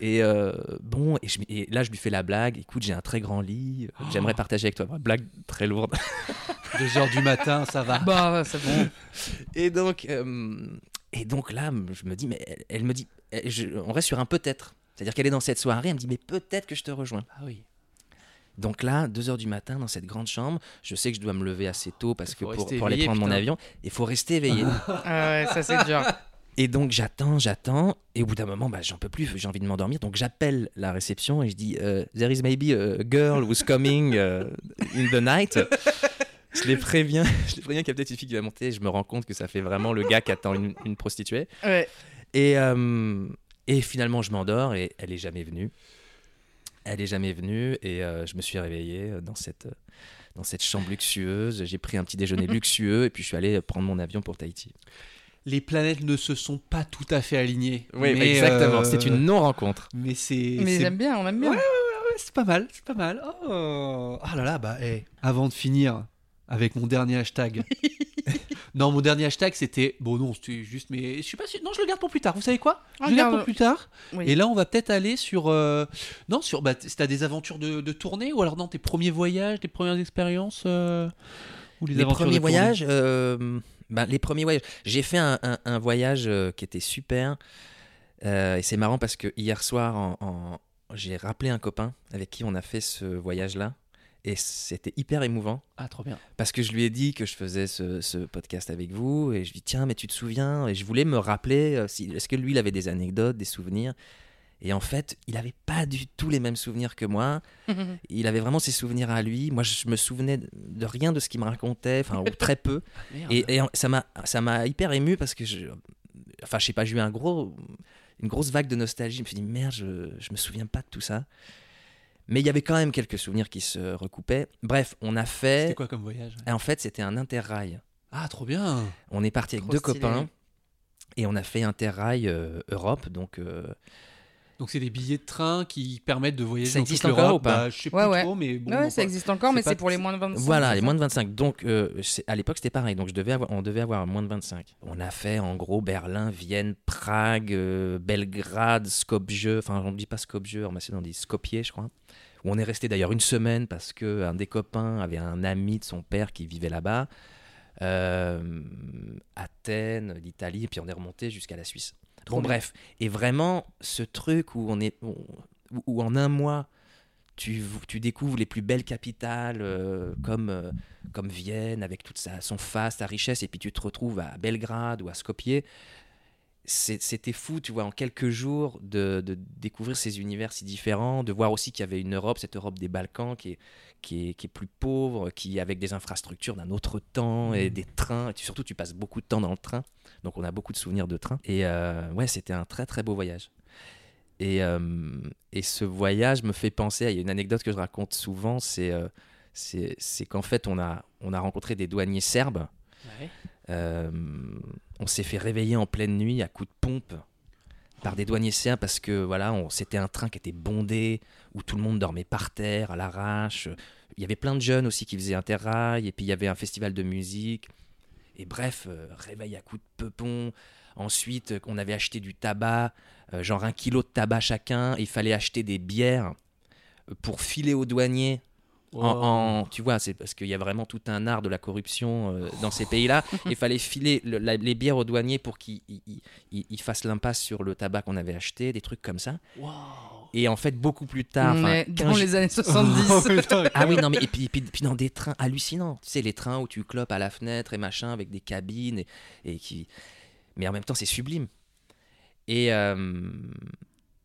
Et euh, bon, et, je- et là, je lui fais la blague, écoute, j'ai un très grand lit, euh, j'aimerais Oh. partager avec toi. Blague très lourde. Deux heures du matin, ça va. Bah, c'est bon. Et donc, euh, et donc là, je me dis, mais elle, elle me dit, elle- je- on reste sur un peut-être. C'est-à-dire qu'elle est dans cette soirée, elle me dit, mais peut-être que je te rejoins. Ah oui. Donc là, 2h du matin, dans cette grande chambre, je sais que je dois me lever assez tôt parce que pour, aller prendre mon avion, il faut rester éveillé. Ah ouais, ça c'est dur. et donc j'attends, j'attends, et au bout d'un moment, bah, j'en peux plus, j'ai envie de m'endormir. Donc j'appelle la réception et je dis euh, There is maybe a girl who's coming uh, in the night. Je les préviens, je les préviens qu'il y a peut-être une fille qui va monter. et Je me rends compte que ça fait vraiment le gars qui attend une, une prostituée. Ouais. Et, euh, et finalement, je m'endors et elle est jamais venue. Elle est jamais venue et euh, je me suis réveillé dans cette, dans cette chambre luxueuse. J'ai pris un petit déjeuner luxueux et puis je suis allé prendre mon avion pour Tahiti. Les planètes ne se sont pas tout à fait alignées. Oui, mais, exactement. euh, C'est une non-rencontre. Mais c'est. Mais j'aime bien, on aime bien. Ouais, ouais, c'est pas mal, c'est pas mal. Oh, ah là là, bah, eh, avant de finir avec mon dernier hashtag. non, mon dernier hashtag c'était. Bon, non, c'était juste, mais je suis pas sûr. Non, je le garde pour plus tard. Vous savez quoi? Je le garde pour plus tard. Oui. Et là, on va peut-être aller sur. euh, Non, sur. Bah, t- si t'as des aventures de, de tournée ou alors dans tes premiers voyages, tes premières expériences euh, ou les, Les aventures premiers de tournée voyages, euh, bah, les premiers voyages. J'ai fait un, un- un voyage euh, qui était super. Euh, et c'est marrant parce que hier soir, en- en- j'ai rappelé un copain avec qui on a fait ce voyage-là. Et c'était hyper émouvant. Ah, trop bien. Parce que je lui ai dit que je faisais ce, ce podcast avec vous. Et je lui ai dit, tiens, mais tu te souviens? Et je voulais me rappeler, euh, si, est-ce que lui, il avait des anecdotes, des souvenirs? Et en fait, il n'avait pas du tout les mêmes souvenirs que moi. Il avait vraiment ses souvenirs à lui. Moi, je me souvenais de- rien de ce qu'il me racontait, enfin, ou très peu. Merde. Et, et en- ça m'a ça m'a hyper ému parce que je enfin je sais pas j'ai eu un gros une grosse vague de nostalgie je me suis dit merde je je me souviens pas de tout ça mais il y avait quand même quelques souvenirs qui se recoupaient bref on a C'était fait quoi comme voyage? Et en fait c'était un interrail Ah, trop bien. on est parti avec Trop deux stylé. copains et on a fait interrail euh, Europe donc euh, Donc, c'est des billets de train qui permettent de voyager Ça dans existe toute encore l'Europe? ou pas? Bah, Je sais Ouais, plus ouais. trop, mais bon. ouais, bon, ça existe encore, mais c'est pour les moins de 25. Voilà, les moins de 25. Donc, euh, à l'époque, c'était pareil. Donc, je devais avoir, on devait avoir moins de 25. On a fait, en gros, Berlin, Vienne, Prague, euh, Belgrade, Skopje. Enfin, on ne dit pas Skopje, en Macédoine, on dit Skopje, je crois. Où on est resté d'ailleurs une semaine parce qu'un des copains avait un ami de son père qui vivait là-bas. Euh, Athènes, l'Italie, et puis on est remonté jusqu'à la Suisse. Trop bon, bien. bref. Et vraiment, ce truc où on est. où- où en un mois tu, tu découvres les plus belles capitales euh, comme, euh, comme Vienne avec toute sa, son face, sa richesse, et puis tu te retrouves à Belgrade ou à Skopje. C'était fou, tu vois, en quelques jours, de, de découvrir ces univers si différents, de voir aussi qu'il y avait une Europe, cette Europe des Balkans, qui est, qui est, qui est plus pauvre, qui avec des infrastructures d'un autre temps et des trains. Et tu- surtout, tu passes beaucoup de temps dans le train, donc on a beaucoup de souvenirs de train. Et euh, ouais, c'était un très très beau voyage. Et, euh, et ce voyage me fait penser à il y a une anecdote que je raconte souvent, c'est euh, c'est qu'en fait, on a, on a rencontré des douaniers serbes. On s'est fait réveiller en pleine nuit à coups de pompe par des douaniers serbes parce que voilà, c'était un train qui était bondé où tout le monde dormait par terre à l'arrache. Il y avait plein de jeunes aussi qui faisaient interrail et puis il y avait un festival de musique. Et bref, euh, réveil à coups de peupon. Ensuite, euh, on avait acheté du tabac, euh, genre un kilo de tabac chacun. Il fallait acheter des bières euh, pour filer aux douaniers en, en- tu vois, c'est parce qu'il y a vraiment tout un art de la corruption euh, dans ces pays-là. Il fallait filer le- la- les bières aux douaniers pour qu'ils ils- ils- ils- ils fassent l'impasse sur le tabac qu'on avait acheté, des trucs comme ça. Et en fait, beaucoup plus tard, est dans 15 les années 70. Oh, putain, ah oui, non, mais et puis, et puis, puis dans des trains hallucinants. Tu sais, les trains où tu clopes à la fenêtre et machin, avec des cabines, et, et qui... mais en même temps, c'est sublime. Et, euh,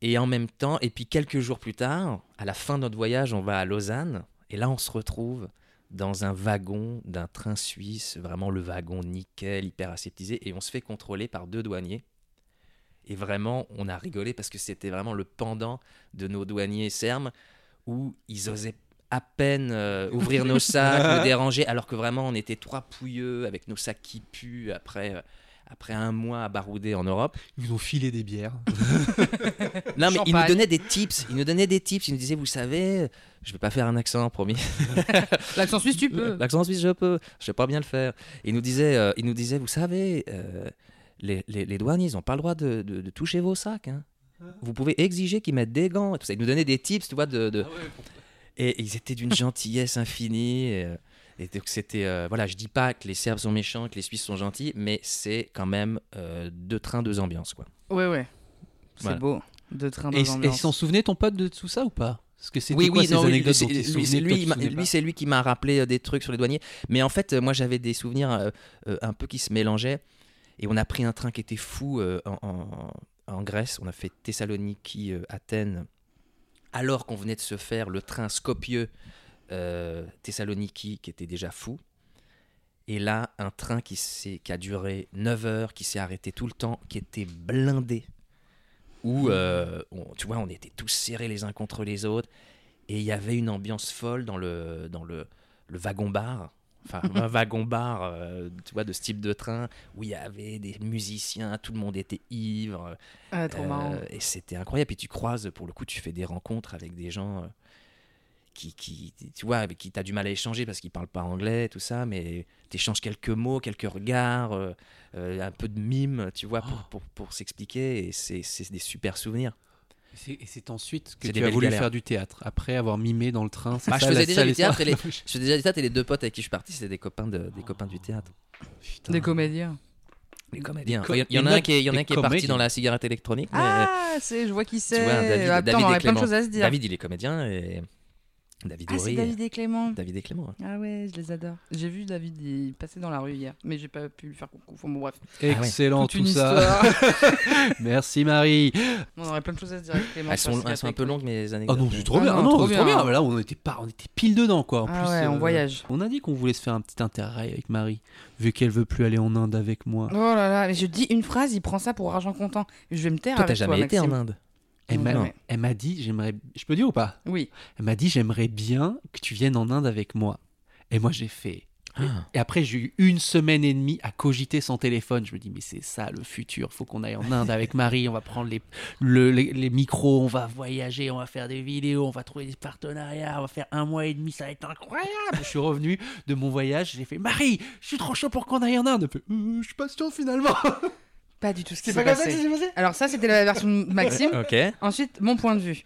et en même temps, et puis quelques jours plus tard, à la fin de notre voyage, on va à Lausanne, et là, on se retrouve dans un wagon d'un train suisse, vraiment le wagon nickel, hyper aseptisé, et on se fait contrôler par deux douaniers. Et vraiment, on a rigolé parce que c'était vraiment le pendant de nos douaniers serbes où ils osaient à peine euh, ouvrir nos sacs, nous déranger, alors que vraiment on était trois pouilleux avec nos sacs qui puent après, euh, après un mois à barouder en Europe. Ils nous ont filé des bières. Non, mais ils nous donnaient des tips, ils nous donnaient des tips, ils nous disaient, vous savez, je vais pas faire un accent, promis. L'accent suisse, tu peux. L'accent suisse, je peux, je sais pas bien le faire. Il nous disait, euh, il nous disait vous savez, euh, les, les- les douaniers, ils n'ont pas le droit de, de- de toucher vos sacs. hein. Vous pouvez exiger qu'ils mettent des gants. Et tout ça. Ils nous donnaient des tips, tu vois, de, de- et ils étaient d'une gentillesse infinie. Et, euh, et donc c'était, euh, voilà, je dis pas que les Serbes sont méchants, que les Suisses sont gentils, mais c'est quand même euh, deux trains, deux ambiances, quoi. Ouais, ouais. C'est Voilà. beau. Deux trains, Et, deux et ambiances. s'en souvenait ton pote de tout ça ou pas? Parce que oui, quoi oui, ces non, oui, anecdotes c'est- lui, c'est lui, qui m'a rappelé euh, des trucs sur les douaniers. Mais en fait, moi, j'avais des souvenirs euh, un peu qui se mélangeaient. Et on a pris un train qui était fou euh, en, en- en Grèce. On a fait Thessaloniki, euh, Athènes, alors qu'on venait de se faire le train Skopje, euh, Thessaloniki, qui était déjà fou. Et là, un train qui, a duré 9 heures, qui s'est arrêté tout le temps, qui était blindé. Où, euh, on- tu vois, on était tous serrés les uns contre les autres. Et il y avait une ambiance folle dans le, dans le, le wagon-bar. Enfin, un wagon-bar, euh, tu vois, de ce type de train, où il y avait des musiciens, tout le monde était ivre. Ah, trop Euh, marrant. et c'était incroyable. Puis tu croises, pour le coup, tu fais des rencontres avec des gens qui, qui, tu vois, avec qui tu as du mal à échanger parce qu'ils parlent pas anglais, tout ça, mais tu échanges quelques mots, quelques regards, euh, euh, un peu de mime, tu vois, pour, Oh. pour, pour s'expliquer. Et c'est c'est des super souvenirs. Et c'est- ensuite que tu as voulu galères. faire du théâtre, après avoir mimé dans le train. c'est Bah, je ça, la faisais déjà du théâtre et les, je faisais déjà du théâtre et les deux potes avec qui je suis parti, c'était des copains, de, des copains du théâtre. Putain. Des comédiens. Des comédiens. co- Il y, en a un qui est, il y en a qui est parti dans la cigarette électronique. mais- Ah, c'est, je vois qui c'est. David- putain, David on plein de Clément. choses à se dire. David, il est comédien et David ah, Horry, David et Clément. David et Clément. ouais. Ah ouais, je les adore. J'ai vu David passer dans la rue hier, mais j'ai pas pu lui faire coucou. Enfin, bon, bref. Excellent Toute tout une ça. Merci Marie. On aurait plein de choses à se dire avec Clément. Elles sont, la elles sont un peu longues, mes Oh anecdotes. non, c'est trop Ah bien. non, Ah non, trop c'est trop bien. bien. Là, on était pas, on était pile dedans quoi. En Ah plus, ouais, on euh, voyage. On a dit qu'on voulait se faire un petit interrail avec Marie, vu qu'elle veut plus aller en Inde avec moi. Oh là là, mais je dis une phrase, il prend ça pour argent comptant. Je vais me taire Toi, t'as toi, jamais été en. Inde Elle m'a, jamais. elle m'a dit, j'aimerais, je peux dire ou pas? Oui. Elle m'a dit, j'aimerais bien que tu viennes en Inde avec moi. Et moi, j'ai fait. Ah. Et après, j'ai eu une semaine et demie à cogiter sans téléphone. Je me dis, mais c'est ça le futur. Faut qu'on aille en Inde avec Marie. On va prendre les, le- les, les micros, on va voyager, on va faire des vidéos, on va trouver des partenariats, on va faire un mois et demi. Ça va être incroyable. je suis revenu de mon voyage. J'ai fait, Marie, je suis trop chaud pour qu'on aille en Inde. Elle fait, Euh, je suis pas sûr finalement. Pas du tout ce qui s'est pas comme ça que passé. passé Alors ça, c'était la version de Maxime. Ok. Ensuite, mon point de vue.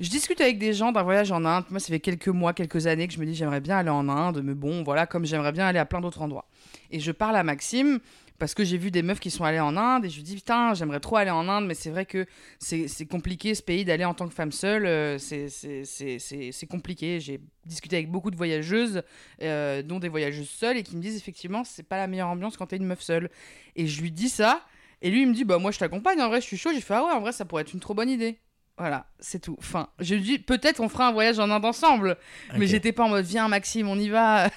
Je discute avec des gens d'un voyage en Inde. Moi, ça fait quelques mois, quelques années que je me dis j'aimerais bien aller en Inde, mais bon, voilà, comme j'aimerais bien aller à plein d'autres endroits. Et je parle à Maxime parce que j'ai vu des meufs qui sont allées en Inde et je lui dis putain, j'aimerais trop aller en Inde, mais c'est vrai que c'est c'est compliqué ce pays d'aller en tant que femme seule. euh, c'est- c'est- c'est c'est- c'est compliqué. J'ai discuté avec beaucoup de voyageuses, euh, dont des voyageuses seules, et qui me disent effectivement c'est pas la meilleure ambiance quand t'es une meuf seule. Et je lui dis ça. Et lui, il me dit, bah moi je t'accompagne, en vrai je suis chaud. J'ai fait, ah ouais, en vrai ça pourrait être une trop bonne idée. Voilà, c'est tout. Enfin, je lui dis, peut-être on fera un voyage en Inde ensemble. Mais j'étais pas en mode, viens Maxime, on y va.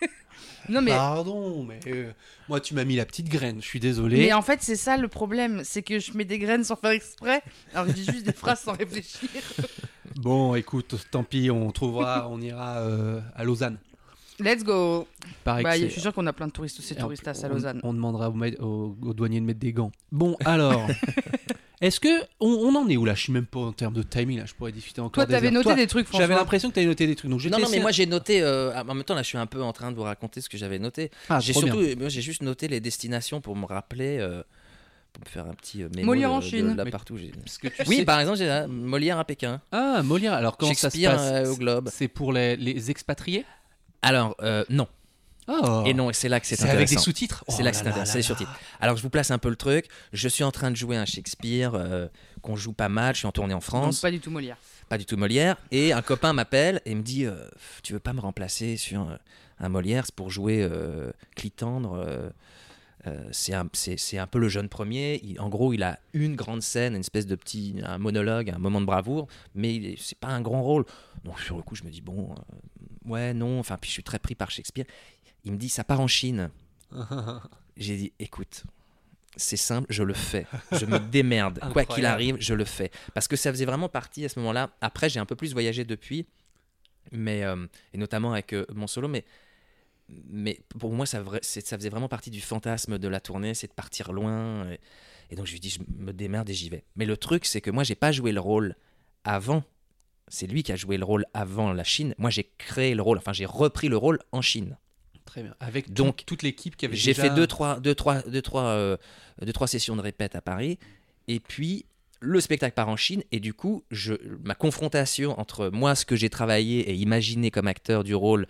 non mais... Pardon, mais euh, moi tu m'as mis la petite graine, je suis désolé. Mais en fait, c'est ça le problème, c'est que je mets des graines sans faire exprès. Alors je dis juste des phrases sans réfléchir. Bon, écoute, tant pis, on trouvera, on ira euh, à Lausanne. Let's go. Pareil Bah, je suis sûr qu'on a plein de touristes aussi, Et en- touristas à Lausanne. On, demandera au, maître- au- au douanier de mettre des gants. Bon, alors, est-ce que on, on en est où là? Je suis même pas en termes de timing là. Je pourrais discuter encore. Toi, t'avais noté Toi, des trucs, J'avais l'impression que t'avais noté des trucs. Donc je Non, non, mais moi j'ai noté. euh, en même temps, là, je suis un peu en train de vous raconter ce que j'avais noté. Ah, j'ai trop surtout, j'ai juste noté les destinations pour me rappeler, euh, pour me faire un petit euh, mémo Molière de- en de Chine. là Mais- partout. j'ai- Parce que tu Oui, sais- par exemple, j'ai Molière à Pékin, Ah, Molière. Alors comment ça se passe? euh, au Globe. C'est pour les, les expatriés? Alors euh, non, Oh. et non, et c'est là que c'est C'est avec des intéressant. sous-titres? C'est Oh là que c'est intéressant, c'est titre. Alors je vous place un peu le truc. Je suis en train de jouer un Shakespeare euh, qu'on joue pas mal. Je suis en tournée en Donc, France, pas du tout Molière. pas du tout Molière. Et un copain m'appelle et me dit euh, Tu veux pas me remplacer sur euh, un Molière C'est pour jouer euh, Clitandre. euh, euh, c'est un, c'est- c'est un peu le jeune premier. Il- en gros, il a une grande scène, une espèce de petit un monologue, un moment de bravoure, mais c'est pas un grand rôle. Donc sur le coup, je me dis bon, euh, ouais, non. Enfin, puis je suis très pris par Shakespeare. Il me dit ça part en Chine. J'ai dit écoute, c'est simple, je le fais. Je me démerde. Quoi qu'il arrive, je le fais. Parce que ça faisait vraiment partie à ce moment-là. Après, j'ai un peu plus voyagé depuis, mais, euh, et notamment avec euh, mon solo, mais, mais pour moi, ça, ça faisait vraiment partie du fantasme de la tournée, c'est de partir loin. Et, et donc, je lui dis, je me démerde et j'y vais. Mais le truc, c'est que moi, j'ai pas joué le rôle avant. C'est lui qui a joué le rôle avant la Chine. Moi, j'ai créé le rôle, enfin, j'ai repris le rôle en Chine. Très bien. Avec Donc, toute l'équipe qui avait J'ai déjà- fait deux trois, deux, trois, deux, trois, euh, deux, trois sessions de répète à Paris. Et puis, le spectacle part en Chine. Et du coup, je, ma confrontation entre moi, ce que j'ai travaillé et imaginé comme acteur du rôle,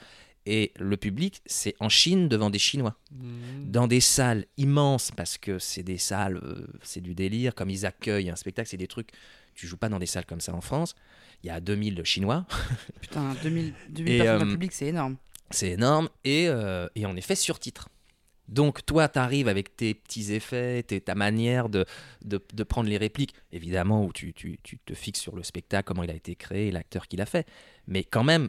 et le public, c'est en Chine devant des Chinois. Mmh. Dans des salles immenses, parce que c'est des salles, euh, c'est du délire. Comme ils accueillent un spectacle, c'est des trucs. Tu joues pas dans des salles comme ça en France. Il y a 2000 Chinois. Putain, 2000, 2000 Et, personnes dans euh, le public, c'est énorme. C'est énorme et, euh, et on est fait sur titre. Donc toi, tu arrives avec tes petits effets, tes- ta manière de, de, de prendre les répliques, évidemment, où tu, tu, tu te fixes sur le spectacle, comment il a été créé, l'acteur qui l'a fait. Mais quand même,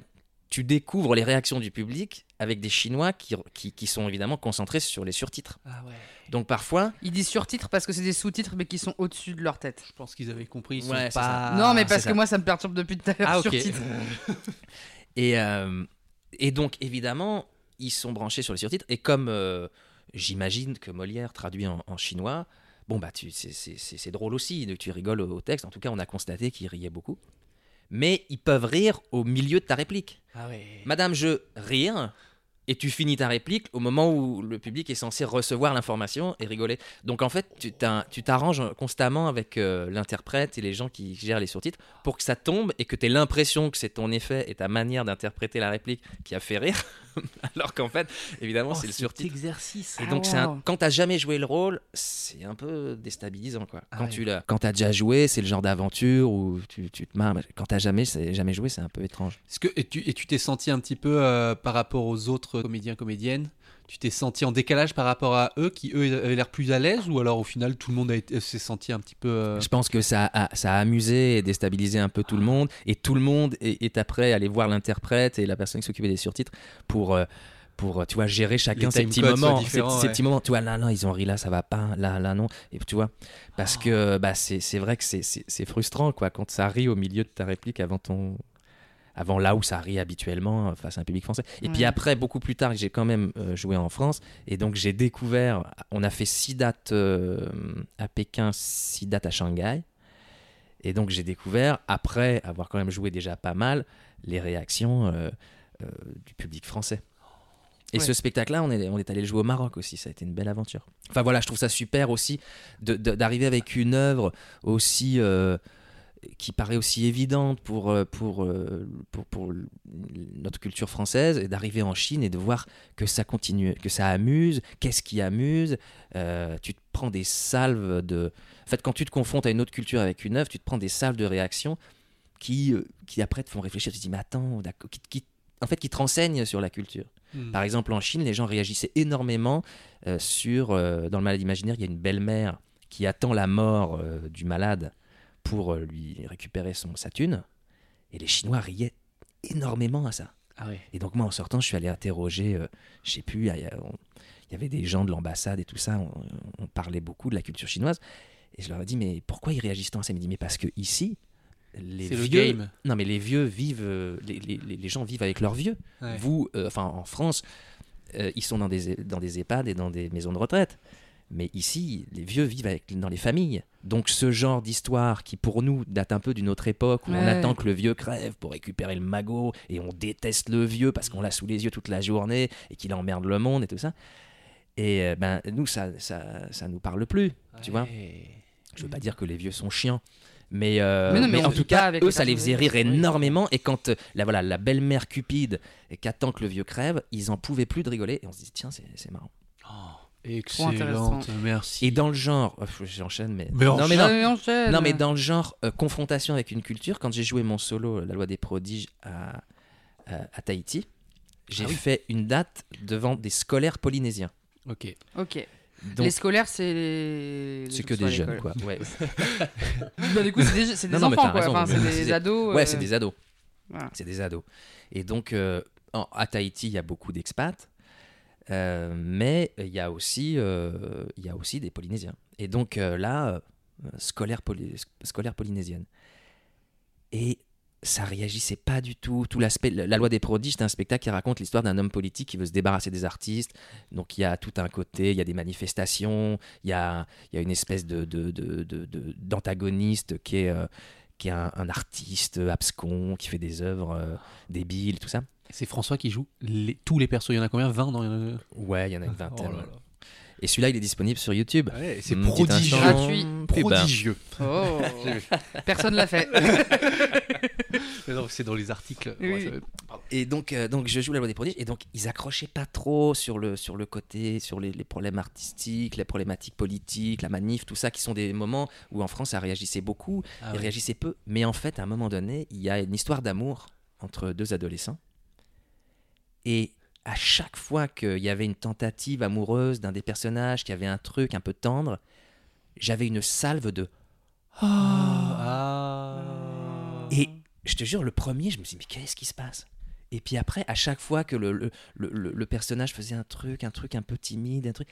tu découvres les réactions du public avec des Chinois qui, qui, qui sont évidemment concentrés sur les surtitres. Ah ouais. Donc parfois, Ils disent sur-titres parce que c'est des sous-titres, mais qui sont au-dessus de leur tête. Je pense qu'ils avaient compris. Ils sont Ouais, c'est pas... non, mais c'est parce que ça. moi, ça me perturbe depuis tout à l'heure, Ah ok. sur-titres. Et, euh, et donc, évidemment, ils sont branchés sur les surtitres. Et comme euh, j'imagine que Molière traduit en, en chinois, bon, bah, c'est- c'est c'est- c'est drôle aussi. Tu rigoles au, au texte. En tout cas, on a constaté qu'ils riaient beaucoup. Mais ils peuvent rire au milieu de ta réplique. Ah. Madame, je rire. Et tu finis ta réplique au moment où le public est censé recevoir l'information et rigoler. Donc en fait, tu t'arranges constamment avec euh, l'interprète et les gens qui gèrent les surtitres pour que ça tombe et que tu aies l'impression que c'est ton effet et ta manière d'interpréter la réplique qui a fait rire. Alors qu'en fait, évidemment, Oh, c'est le surtitre. exercice. Et Ah, donc, un- wow. quand t'as jamais joué le rôle, c'est un peu déstabilisant, quoi. Ah Quand tu l'as, quand t'as déjà joué, c'est le genre d'aventure où tu, tu te marres. Quand t'as jamais, c'est- jamais joué, c'est un peu étrange. Est-ce que et tu et tu t'es senti un petit peu euh, par rapport aux autres comédiens comédiennes Tu t'es senti en décalage par rapport à eux qui eux avaient l'air plus à l'aise ou alors au final tout le monde a été- s'est senti un petit peu euh, Je pense que ça a, ça a amusé et déstabilisé un peu tout le monde. Et tout le monde est, est après aller voir l'interprète et la personne qui s'occupait des surtitres pour. euh, pour tu vois gérer chacun ces petits moments ces, différents, ces ouais. petits moments tu vois là là ils ont ri là ça va pas là là non et tu vois parce Ah. que bah c'est vrai que c'est frustrant quoi quand ça rit au milieu de ta réplique avant ton avant là où ça rit habituellement euh, face à un public français. Et puis après, beaucoup plus tard, j'ai quand même euh, joué en France. Et donc j'ai découvert, on a fait six dates euh, à Pékin, six dates à Shanghai. Et donc j'ai découvert, après avoir quand même joué déjà pas mal, les réactions euh, du public français. Et Ouais. ce spectacle-là, on est, on est allé le jouer au Maroc aussi, ça a été une belle aventure. Enfin voilà, je trouve ça super aussi de- de- d'arriver avec une œuvre aussi qui paraît aussi évidente pour, euh, pour, euh, pour, pour notre culture française et d'arriver en Chine et de voir que ça continue, que ça amuse, qu'est-ce qui amuse? Euh, tu te prends des salves de. En fait, quand tu te confrontes à une autre culture avec une œuvre, tu te prends des salves de réaction qui, qui après te font réfléchir. Tu te dis, mais attends, qui, qui- en fait, qui te renseignent sur la culture. hmm. Par exemple, en Chine, les gens réagissaient énormément euh, sur. euh, dans le malade imaginaire, il y a une belle-mère qui attend la mort du malade pour euh, lui récupérer son, sa thune. Et les Chinois riaient énormément à ça. Ah. Et donc moi en sortant, je suis allé interroger, euh, je sais plus, il y, avait des gens de l'ambassade et tout ça, on, on parlait beaucoup de la culture chinoise. Et je leur ai dit, mais pourquoi ils réagissent tant à ça? Ils m'ont dit, mais parce que ici, les le vieux, game. non mais les vieux vivent, euh, les, les- les- les gens vivent avec leurs vieux. Ouais. Vous, euh, enfin en France, euh, ils sont dans des, dans des EHPAD et dans des maisons de retraite. Mais ici, les vieux vivent avec, dans les familles. Donc ce genre d'histoire qui pour nous date un peu d'une autre époque où on Ouais. attend que le vieux crève pour récupérer le magot et on déteste le vieux parce qu'on l'a sous les yeux toute la journée et qu'il emmerde le monde et tout ça. Et euh, ben nous, ça, ça, ça nous parle plus. Tu vois Ouais. Je veux pas dire que les vieux sont chiants. Mais, euh, Mais non, mais mais on en tout cas, avec eux, ça les faisait rire énormément. Et quand euh, la, voilà, la belle-mère Cupide qu'attend que le vieux crève, ils en pouvaient plus de rigoler. Et on se dit, tiens, c'est c'est marrant. Oh. Excellente, merci. Et dans le genre, que j'enchaîne, mais. Mais non, mais non, enchaîne. non, mais dans le genre euh, confrontation avec une culture, quand j'ai joué mon solo, La loi des prodiges, à, à, à Tahiti, j'ai Ah oui. fait une date devant des scolaires polynésiens. Ok. Ok. Donc, les scolaires, c'est les. c'est que des jeunes, quoi. Ouais, Bah, du coup, c'est des, c'est des Non, enfants, quoi. raison, Enfin, mais c'est des des- ados. ouais euh, c'est des ados. voilà. C'est des ados. Et donc, euh, en- à Tahiti, il y a beaucoup d'expats, euh, mais il y, a aussi, euh, il y a aussi des Polynésiens. Et donc euh, là, scolaire, poly- scolaire polynésienne. Et ça réagissait pas du tout. Tout l'aspect, la loi des prodiges, c'est un spectacle qui raconte l'histoire d'un homme politique qui veut se débarrasser des artistes. Donc il y a tout un côté, il y a des manifestations, il y a, il y a une espèce de, d'antagoniste qui est, qui est un, un artiste abscon, qui fait des œuvres débiles, tout ça. C'est François qui joue les- tous les persos. Il y en a combien? 20 dans euh, Ouais, il y en a une vingtaine. Oh là ouais. là. Et celui-là, il est disponible sur YouTube. Ouais, c'est petite prodigieux. Gratuit. pub. Prodigieux. Oh. Personne l'a fait. C'est dans les articles. Oui. Ouais, ça- Et donc, euh, donc je joue la loi des prodiges. Et donc, ils accrochaient pas trop sur le, sur le côté, sur les, les problèmes artistiques, les problématiques politiques, la manif, tout ça, qui sont des moments où en France, ça réagissait beaucoup. Ah Ils ouais. réagissaient peu. Mais en fait, à un moment donné, il y a une histoire d'amour entre deux adolescents. Et à chaque fois qu'il y avait une tentative amoureuse d'un des personnages, qui avait un truc un peu tendre, j'avais une salve de Ah. Et je te jure, le premier, je me suis dit, mais qu'est-ce qui se passe? Et puis après, à chaque fois que le, le, le- le- personnage faisait un truc, un truc un peu timide, un truc.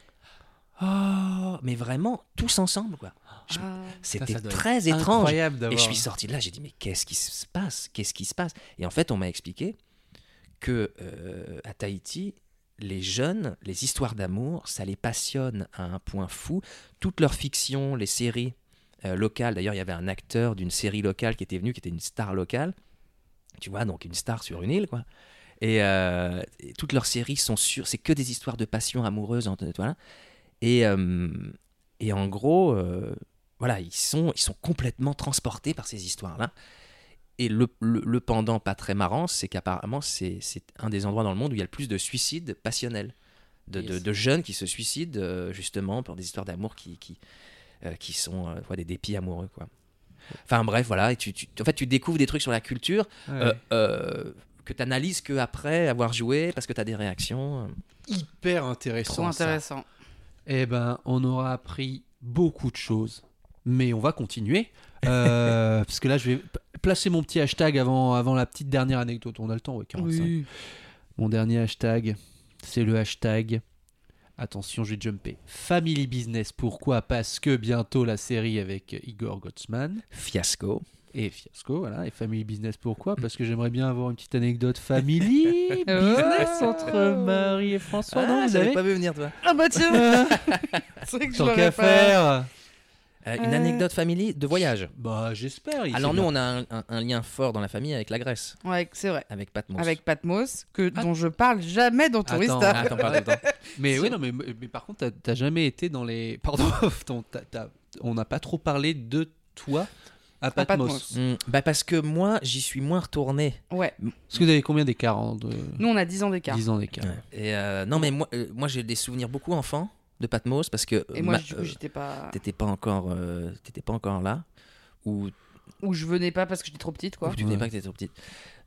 Oh, mais vraiment, tous ensemble, quoi. Je- Ah. C'était très étrange. Incroyable Et je suis sorti de là, j'ai dit, mais qu'est-ce qui se passe? Qu'est-ce qui se passe? Et en fait, on m'a expliqué que euh, à Tahiti, les jeunes, les histoires d'amour, ça les passionne à un point fou. Toutes leurs fictions, les séries euh, locales, d'ailleurs, il y avait un acteur d'une série locale qui était venu, qui était une star locale. Tu vois, donc une star sur une île, quoi. Et, euh, toutes leurs séries sont sur, c'est que des histoires de passion amoureuse, voilà. Et, et en gros, voilà, ils sont, ils sont complètement transportés par ces histoires-là. Et le, le- le pendant pas très marrant, c'est qu'apparemment, c'est c'est un des endroits dans le monde où il y a le plus de suicides passionnels. De, de- Yes. de jeunes qui se suicident euh, justement pour des histoires d'amour qui, qui, euh, qui sont euh, ouais, des dépits amoureux. Quoi. Enfin bref, voilà. Et tu, tu- en fait, tu découvres des trucs sur la culture Ouais. euh, euh, que tu analyses qu'après avoir joué parce que tu as des réactions. Hyper intéressant. Trop ça. intéressant. Eh ben, on aura appris beaucoup de choses. Mais on va continuer. Euh, parce que là, je vais placer mon petit hashtag avant, avant la petite dernière anecdote. On a le temps, ouais, 45. Mon dernier hashtag, c'est le hashtag. Attention, je vais jumper. Family Business. Pourquoi? Parce que bientôt la série avec Igor Gottsman Fiasco. et Fiasco, voilà. Et Family Business, pourquoi? Parce que j'aimerais bien avoir une petite anecdote Family Business entre Marie et François. non, vous avez pas vu venir, toi. Ah bah tiens C'est vrai que Tant qu'à faire Euh, une Euh. anecdote famille de voyage. Bah, j'espère. Alors nous, bien. on a un, un- un lien fort dans la famille avec la Grèce, Ouais, c'est vrai. avec Patmos. Avec Patmos, que, Ah. dont je parle jamais dans Attends, Tourista. Ah, t'en parles tout le temps. Mais oui, non, mais, mais par contre, t'as- t'as jamais été dans les. Pardon, ton- t'as- t'as- on n'a pas trop parlé de toi à Patmos. Patmos. Hmm, bah parce que moi, j'y suis moins retourné. Ouais. Est-ce que vous avez combien d'écart de... Nous, on a 10 ans d'écart. 10 ans d'écart. Et euh, non, mais moi, euh, moi j'ai des souvenirs beaucoup enfants de Patmos parce que Et moi, ma- du coup, euh, j'étais pas. t'étais pas encore, euh, t'étais pas encore là, ou Ou je venais pas parce que j'étais trop petite, quoi. ou tu venais Ouais. pas que t'étais trop petite.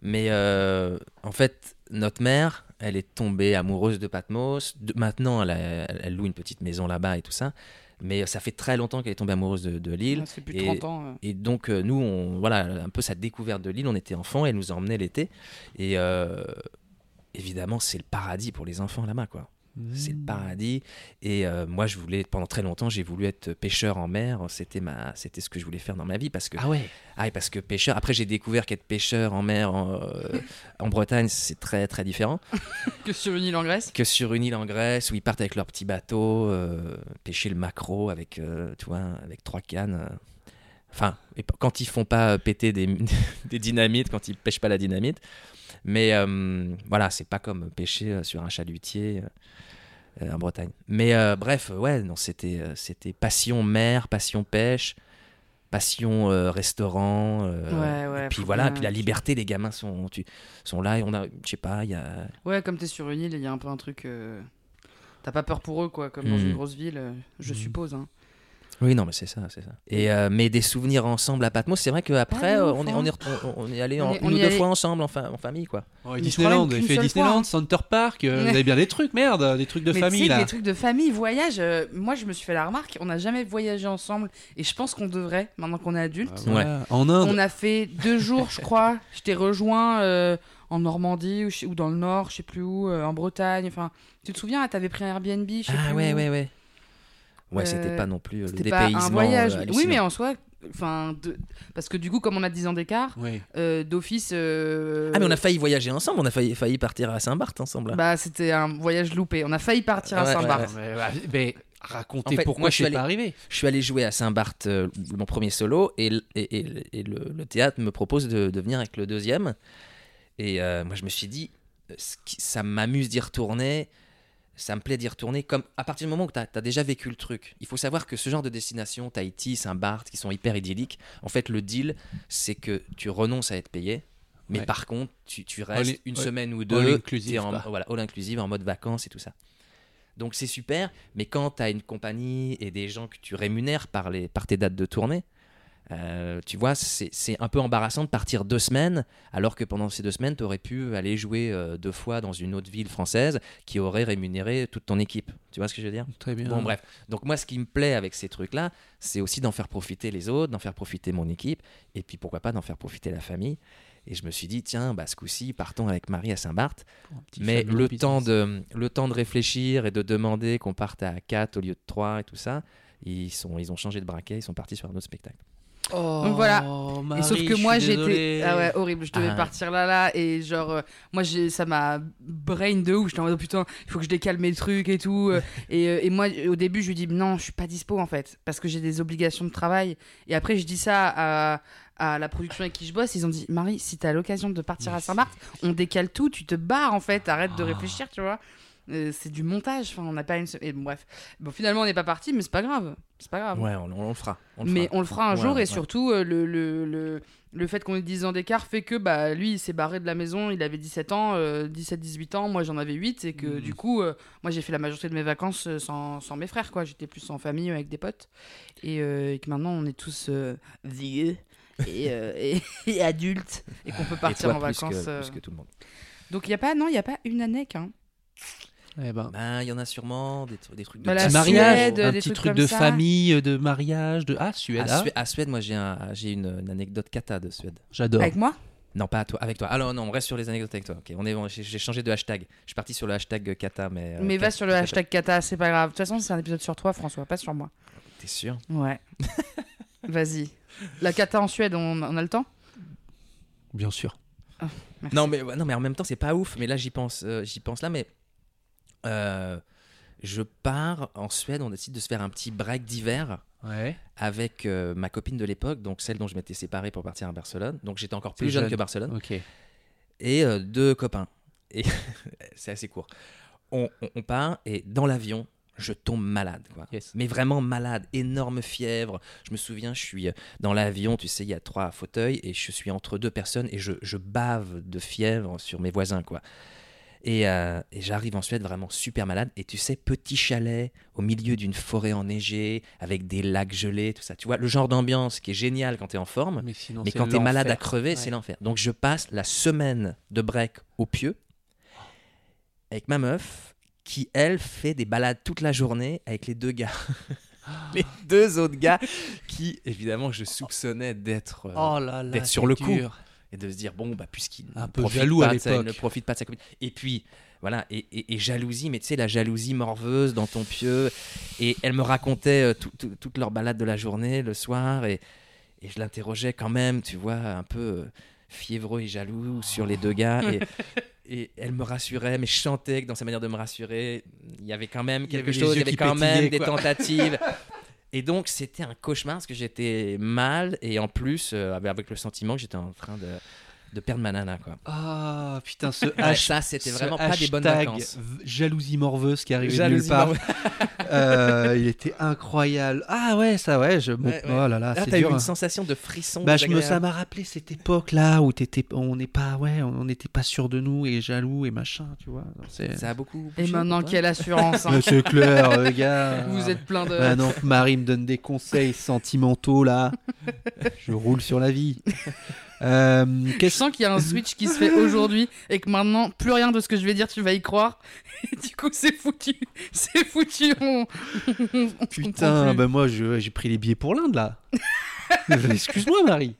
Mais euh, en fait, notre mère, elle est tombée amoureuse de Patmos. De- maintenant, elle, a- elle- elle loue une petite maison là-bas et tout ça. Mais ça fait très longtemps qu'elle est tombée amoureuse de, de l'île. Ouais, Ça fait plus de et- 30 ans. euh. Et donc, euh, nous, on, voilà, un peu sa découverte de l'île, on était enfants, elle nous emmenait l'été. Et euh, évidemment, c'est le paradis pour les enfants là-bas, quoi. C'est le paradis. Et euh, moi, je voulais, pendant très longtemps, j'ai voulu être pêcheur en mer. C'était ma, c'était ce que je voulais faire dans ma vie parce que, Ah ouais. ah, et parce que pêcheur. Après, j'ai découvert qu'être pêcheur en mer en, euh, en Bretagne, c'est très très différent Que sur une île en Grèce. que sur une île en Grèce où ils partent avec leur petit bateau euh, pêcher le maquereau avec, tu vois, avec trois cannes. Enfin, quand ils font pas péter des, des dynamites, quand ils pêchent pas la dynamite. Mais euh, voilà, c'est pas comme pêcher euh, sur un chalutier euh, en Bretagne. Mais bref, ouais, non, c'était c'était passion mer, passion pêche, passion euh, restaurant. euh, Ouais, ouais, et puis voilà, bien- puis la liberté, les gamins sont, tu- sont là et on a, je sais pas, il y a. Ouais, comme t'es sur une île, il y a un peu un truc. euh, T'as pas peur pour eux, quoi, comme dans Mhm. une grosse ville, je Mhm. suppose. hein. Oui, non, mais c'est ça, c'est ça. Et euh, mais des souvenirs ensemble à Patmos, c'est vrai qu'après, Ah, euh, on est, on est, on, est allé On en, est- on une ou deux fois ensemble en, fa- en famille, quoi. Oh, Disneyland, vous avez fait Disneyland, fois, hein. Center Park, euh, vous avez bien des trucs, merde, des trucs de Mais famille là. des trucs de famille, voyage. euh, moi, je me suis fait la remarque, on n'a jamais voyagé ensemble, et je pense qu'on devrait, maintenant qu'on est adulte. Ah, voilà. En Inde. On a fait deux jours, je crois. Je t'ai rejoint euh, en Normandie ou, dans le Nord, je sais plus où, en Bretagne. Enfin, tu te souviens, t'avais pris un Airbnb, je sais Ah plus ouais, où. ouais, ouais. Ouais, c'était Euh, pas non plus euh, le C'était pas dépaysement. un voyage. euh, oui, hallucinant. mais en soi, enfin, de- parce que du coup, comme on a 10 ans d'écart, euh, d'office. euh, Ah, mais on a failli voyager ensemble, on a failli, failli partir à Saint-Barth ensemble. là. Bah, c'était un voyage loupé. On a failli partir à Ouais, Saint-Barth. Mais, bah, mais racontez En fait, pourquoi moi, je suis allé- pas arrivé. Je suis allé jouer à Saint-Barth, euh, mon premier solo, et, et, et- et le, le théâtre me propose de, de venir avec le deuxième. Et euh, moi, je me suis dit, euh, ça m'amuse d'y retourner, ça me plaît d'y retourner. Comme à partir du moment où tu as, déjà vécu le truc, il faut savoir que ce genre de destination, Tahiti, Saint-Barth, qui sont hyper idylliques, en fait, le deal, c'est que tu renonces à être payé. Mais Ouais. par contre, tu, restes une all- semaine ou deux, inclusive, en, voilà, all inclusive, en mode vacances et tout ça. Donc c'est super, mais quand tu as une compagnie et des gens que tu rémunères par, les, par tes dates de tournée, euh, tu vois, c'est un peu embarrassant de partir deux semaines, alors que pendant ces deux semaines, tu aurais pu aller jouer euh, deux fois dans une autre ville française qui aurait rémunéré toute ton équipe. Tu vois ce que je veux dire? Très bien. Bon, bref. Donc, moi, ce qui me plaît avec ces trucs-là, c'est aussi d'en faire profiter les autres, d'en faire profiter mon équipe, et puis pourquoi pas d'en faire profiter la famille. Et je me suis dit, tiens, bah, ce coup-ci, partons avec Marie à Saint-Barth. Mais le temps, de, le temps de réfléchir et de demander qu'on parte à 4 au lieu de 3 et tout ça, ils, sont, ils ont changé de braquet, ils sont partis sur un autre spectacle. Oh, Donc voilà. Marie, et sauf que moi j'étais ah ouais horrible je devais Ah. partir là là et genre euh, moi j'ai ça m'a brain de ouf j'étais en mode oh, putain il faut que je décale mes trucs et tout euh, et, euh, et moi au début je lui dis non je suis pas dispo en fait parce que j'ai des obligations de travail et après je dis ça à à la production avec qui je bosse ils ont dit Marie si t'as l'occasion de partir à Saint-Marc on décale tout tu te barres en fait arrête de Ah. réfléchir tu vois Euh, c'est du montage enfin on n'a pas une et bon, bref bon finalement on n'est pas parti mais c'est pas grave c'est pas grave Ouais, on, on le fera. on le mais fera. on le fera un Ouais, jour ouais. et surtout euh, le, le, le, le fait qu'on ait 10 ans d'écart fait que bah, lui il s'est barré de la maison, il avait 17 ans, 17-18 ans, moi j'en avais 8 et que Mhm. du coup euh, moi j'ai fait la majorité de mes vacances euh, sans, sans mes frères quoi, j'étais plus en famille avec des potes et, euh, et que maintenant on est tous euh, vieux et, euh, et, et adultes et qu'on peut partir toi, en plus vacances. Que, euh. plus que tout le monde. Donc il y a pas non, il y a pas une année hein. Eh ben, Ben, il y en a sûrement des, tr- des trucs de Bah, mariage, Suède, un des petit trucs truc de ça. famille, de mariage, de ah Suède, À, ah, Suède, à Suède, moi j'ai un- j'ai une, une anecdote cata de Suède. j'adore. avec moi? Non, pas à toi, avec toi. Alors non, on reste sur les anecdotes avec toi. Ok, on est, j'ai changé de hashtag. Je suis parti sur le hashtag kata, mais. euh, Mais va sur le hashtag kata, c'est pas grave. De toute façon, c'est un épisode sur toi François, pas sur moi. T'es sûr? Ouais. Vas-y. La kata en Suède, on, on a le temps? Bien sûr. Merci. Non, mais non, mais en même temps, c'est pas ouf. Mais là, j'y pense, euh, j'y pense là, mais je pars en Suède. On décide de se faire un petit break d'hiver Ouais. avec euh, ma copine de l'époque, donc celle dont je m'étais séparé pour partir à Barcelone. Donc j'étais encore plus jeune jeune. que Barcelone. Et euh, deux copains. Et c'est assez court. On, on- on part et dans l'avion, je tombe malade. Quoi. Yes. Mais vraiment malade, énorme fièvre. Je me souviens, je suis euh, dans l'avion, tu sais, il y a trois fauteuils et je suis entre deux personnes et je, je bave de fièvre sur mes voisins. quoi. Et, euh, et j'arrive en Suède vraiment super malade. Et tu sais, petit chalet au milieu d'une forêt enneigée, avec des lacs gelés, tout ça. Tu vois, le genre d'ambiance qui est génial quand tu es en forme. Mais sinon, Mais c'est quand t'es malade à crever, Ouais. c'est l'enfer. Donc je passe la semaine de break au pieu avec ma meuf qui, elle, fait des balades toute la journée avec les deux gars. les deux autres gars qui, évidemment, je soupçonnais d'être euh, Oh sur le coup. Et de se dire bon bah puisqu'il Un ne peu profite jaloux à pas de sa- il ne l'époque. profite pas de sa copine et puis voilà et, et- et jalousie mais tu sais la jalousie morveuse dans ton pieu. Et elle me racontait euh, tout- tout- toute leur balade de la journée le soir et, et je l'interrogeais quand même tu vois un peu euh, fiévreux et jaloux sur les deux gars. Et, et elle me rassurait mais je sentais que dans sa manière de me rassurer il y avait quand même Il y quelque avait chose il y avait quand même des tentatives et donc c'était un cauchemar parce que j'étais mal et en plus euh, avec- avec le sentiment que j'étais en train de, de perdre ma nana quoi. Ah putain, ce Ouais, hash- ça c'était vraiment pas des bonnes hashtag vacances. Jalousie morveuse qui arrivait de Jalousie nulle part. Euh, il était incroyable. Ah ouais, ça ouais. Je... bon, Ouais, ouais. Oh là là, Là, c'est t'as eu dur. une hein. sensation de frisson. Bah, je me, ça m'a rappelé cette époque-là où t'étais, on n'est pas, ouais, on n'était pas sûr de nous et jaloux et machin, tu vois. Ça a beaucoup. Et maintenant, quelle assurance hein. Mais c'est clair, le gars. Vous êtes plein de. Maintenant que Marie me donne des conseils sentimentaux là, je roule sur la vie. Euh, Je sens qu'il y a un switch qui se fait aujourd'hui et que maintenant, plus rien de ce que je vais dire, tu vas y croire. Et du coup, c'est foutu. C'est foutu. On... on- on Putain, bah moi j'ai pris les billets pour l'Inde là. Excuse-moi Marie.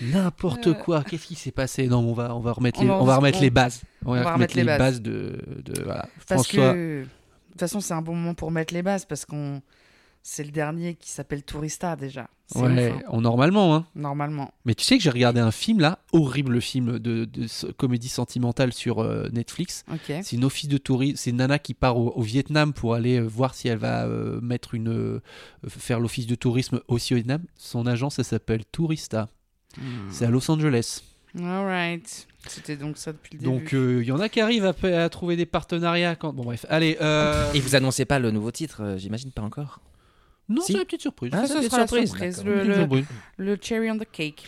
N'importe Euh. quoi. Qu'est-ce qui s'est passé? Non, on va on va remettre On les, va- on va remettre on- les bases. On va, va remettre les bases, de, de voilà. Parce François. que. De toute façon, c'est un bon moment pour mettre les bases parce qu'on. C'est le dernier qui s'appelle Tourista déjà. Ouais, ouf, hein, on- normalement hein. normalement. Mais tu sais que j'ai regardé un film là, horrible film de, comédie sentimentale sur euh, Netflix. Ok. C'est une office de tourisme, c'est nana qui part au, au Vietnam pour aller euh, voir si elle va euh, mettre une euh, faire l'office de tourisme aussi au Vietnam. Son agence, ça s'appelle Tourista. C'est à Los Angeles. Alright. C'était donc ça depuis le début. Donc euh, il y en a qui arrivent à, trouver des partenariats. Quand... Bon bref, allez. euh, Et vous annoncez pas le nouveau titre, euh, j'imagine pas encore. Non, Si. c'est la petite surprise. Ah, ça, c'est ce une sera la surprise. Le, le- surprise. le cherry on the cake.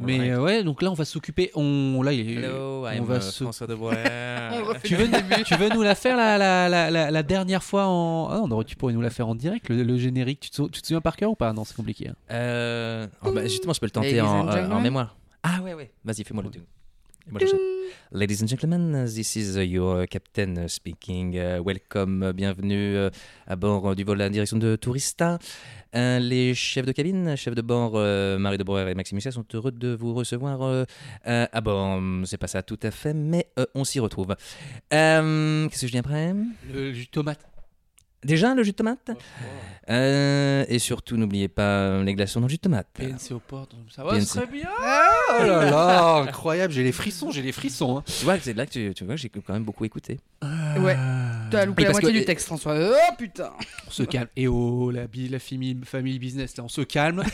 Mais Ouais. euh, ouais, donc là on va s'occuper. On là il est- Hello, on I'm va euh, se- François Tu veux, tu veux nous la faire la, la, la, la, la dernière fois en. Ah, on aurait, tu pourrais nous la faire en direct, le, le générique. Tu te, tu te souviens par cœur ou pas? Non, c'est compliqué. hein. Euh, oh, bah, justement, je peux le tenter en, euh, en mémoire. Ah ouais, ouais. Vas-y, fais-moi le tout. Jet. Ladies and gentlemen, this is uh, your captain uh, speaking. Uh, welcome, uh, bienvenue uh, à bord uh, du vol à la direction de Tourista. Euh, les chefs de cabine, chefs de bord, euh, Marie de Breuer et Maxime Musset sont heureux de vous recevoir euh, à bord. C'est pas ça tout à fait, mais on s'y retrouve. Qu'est-ce que je dis après? Le jus de tomate. Déjà, le jus de tomate Euh, Et surtout, n'oubliez pas les glaçons dans le jus de tomate. PNC aux portes, ça va, ce serait bien. Oh là là, incroyable, j'ai les frissons, j'ai les frissons. Hein. Tu vois, c'est là que tu, tu vois, j'ai quand même beaucoup écouté. Ouais. Tu as loupé la moitié que- du texte, François. Oh putain. On se calme. Et oh, la, la famille, family business, là, on se calme.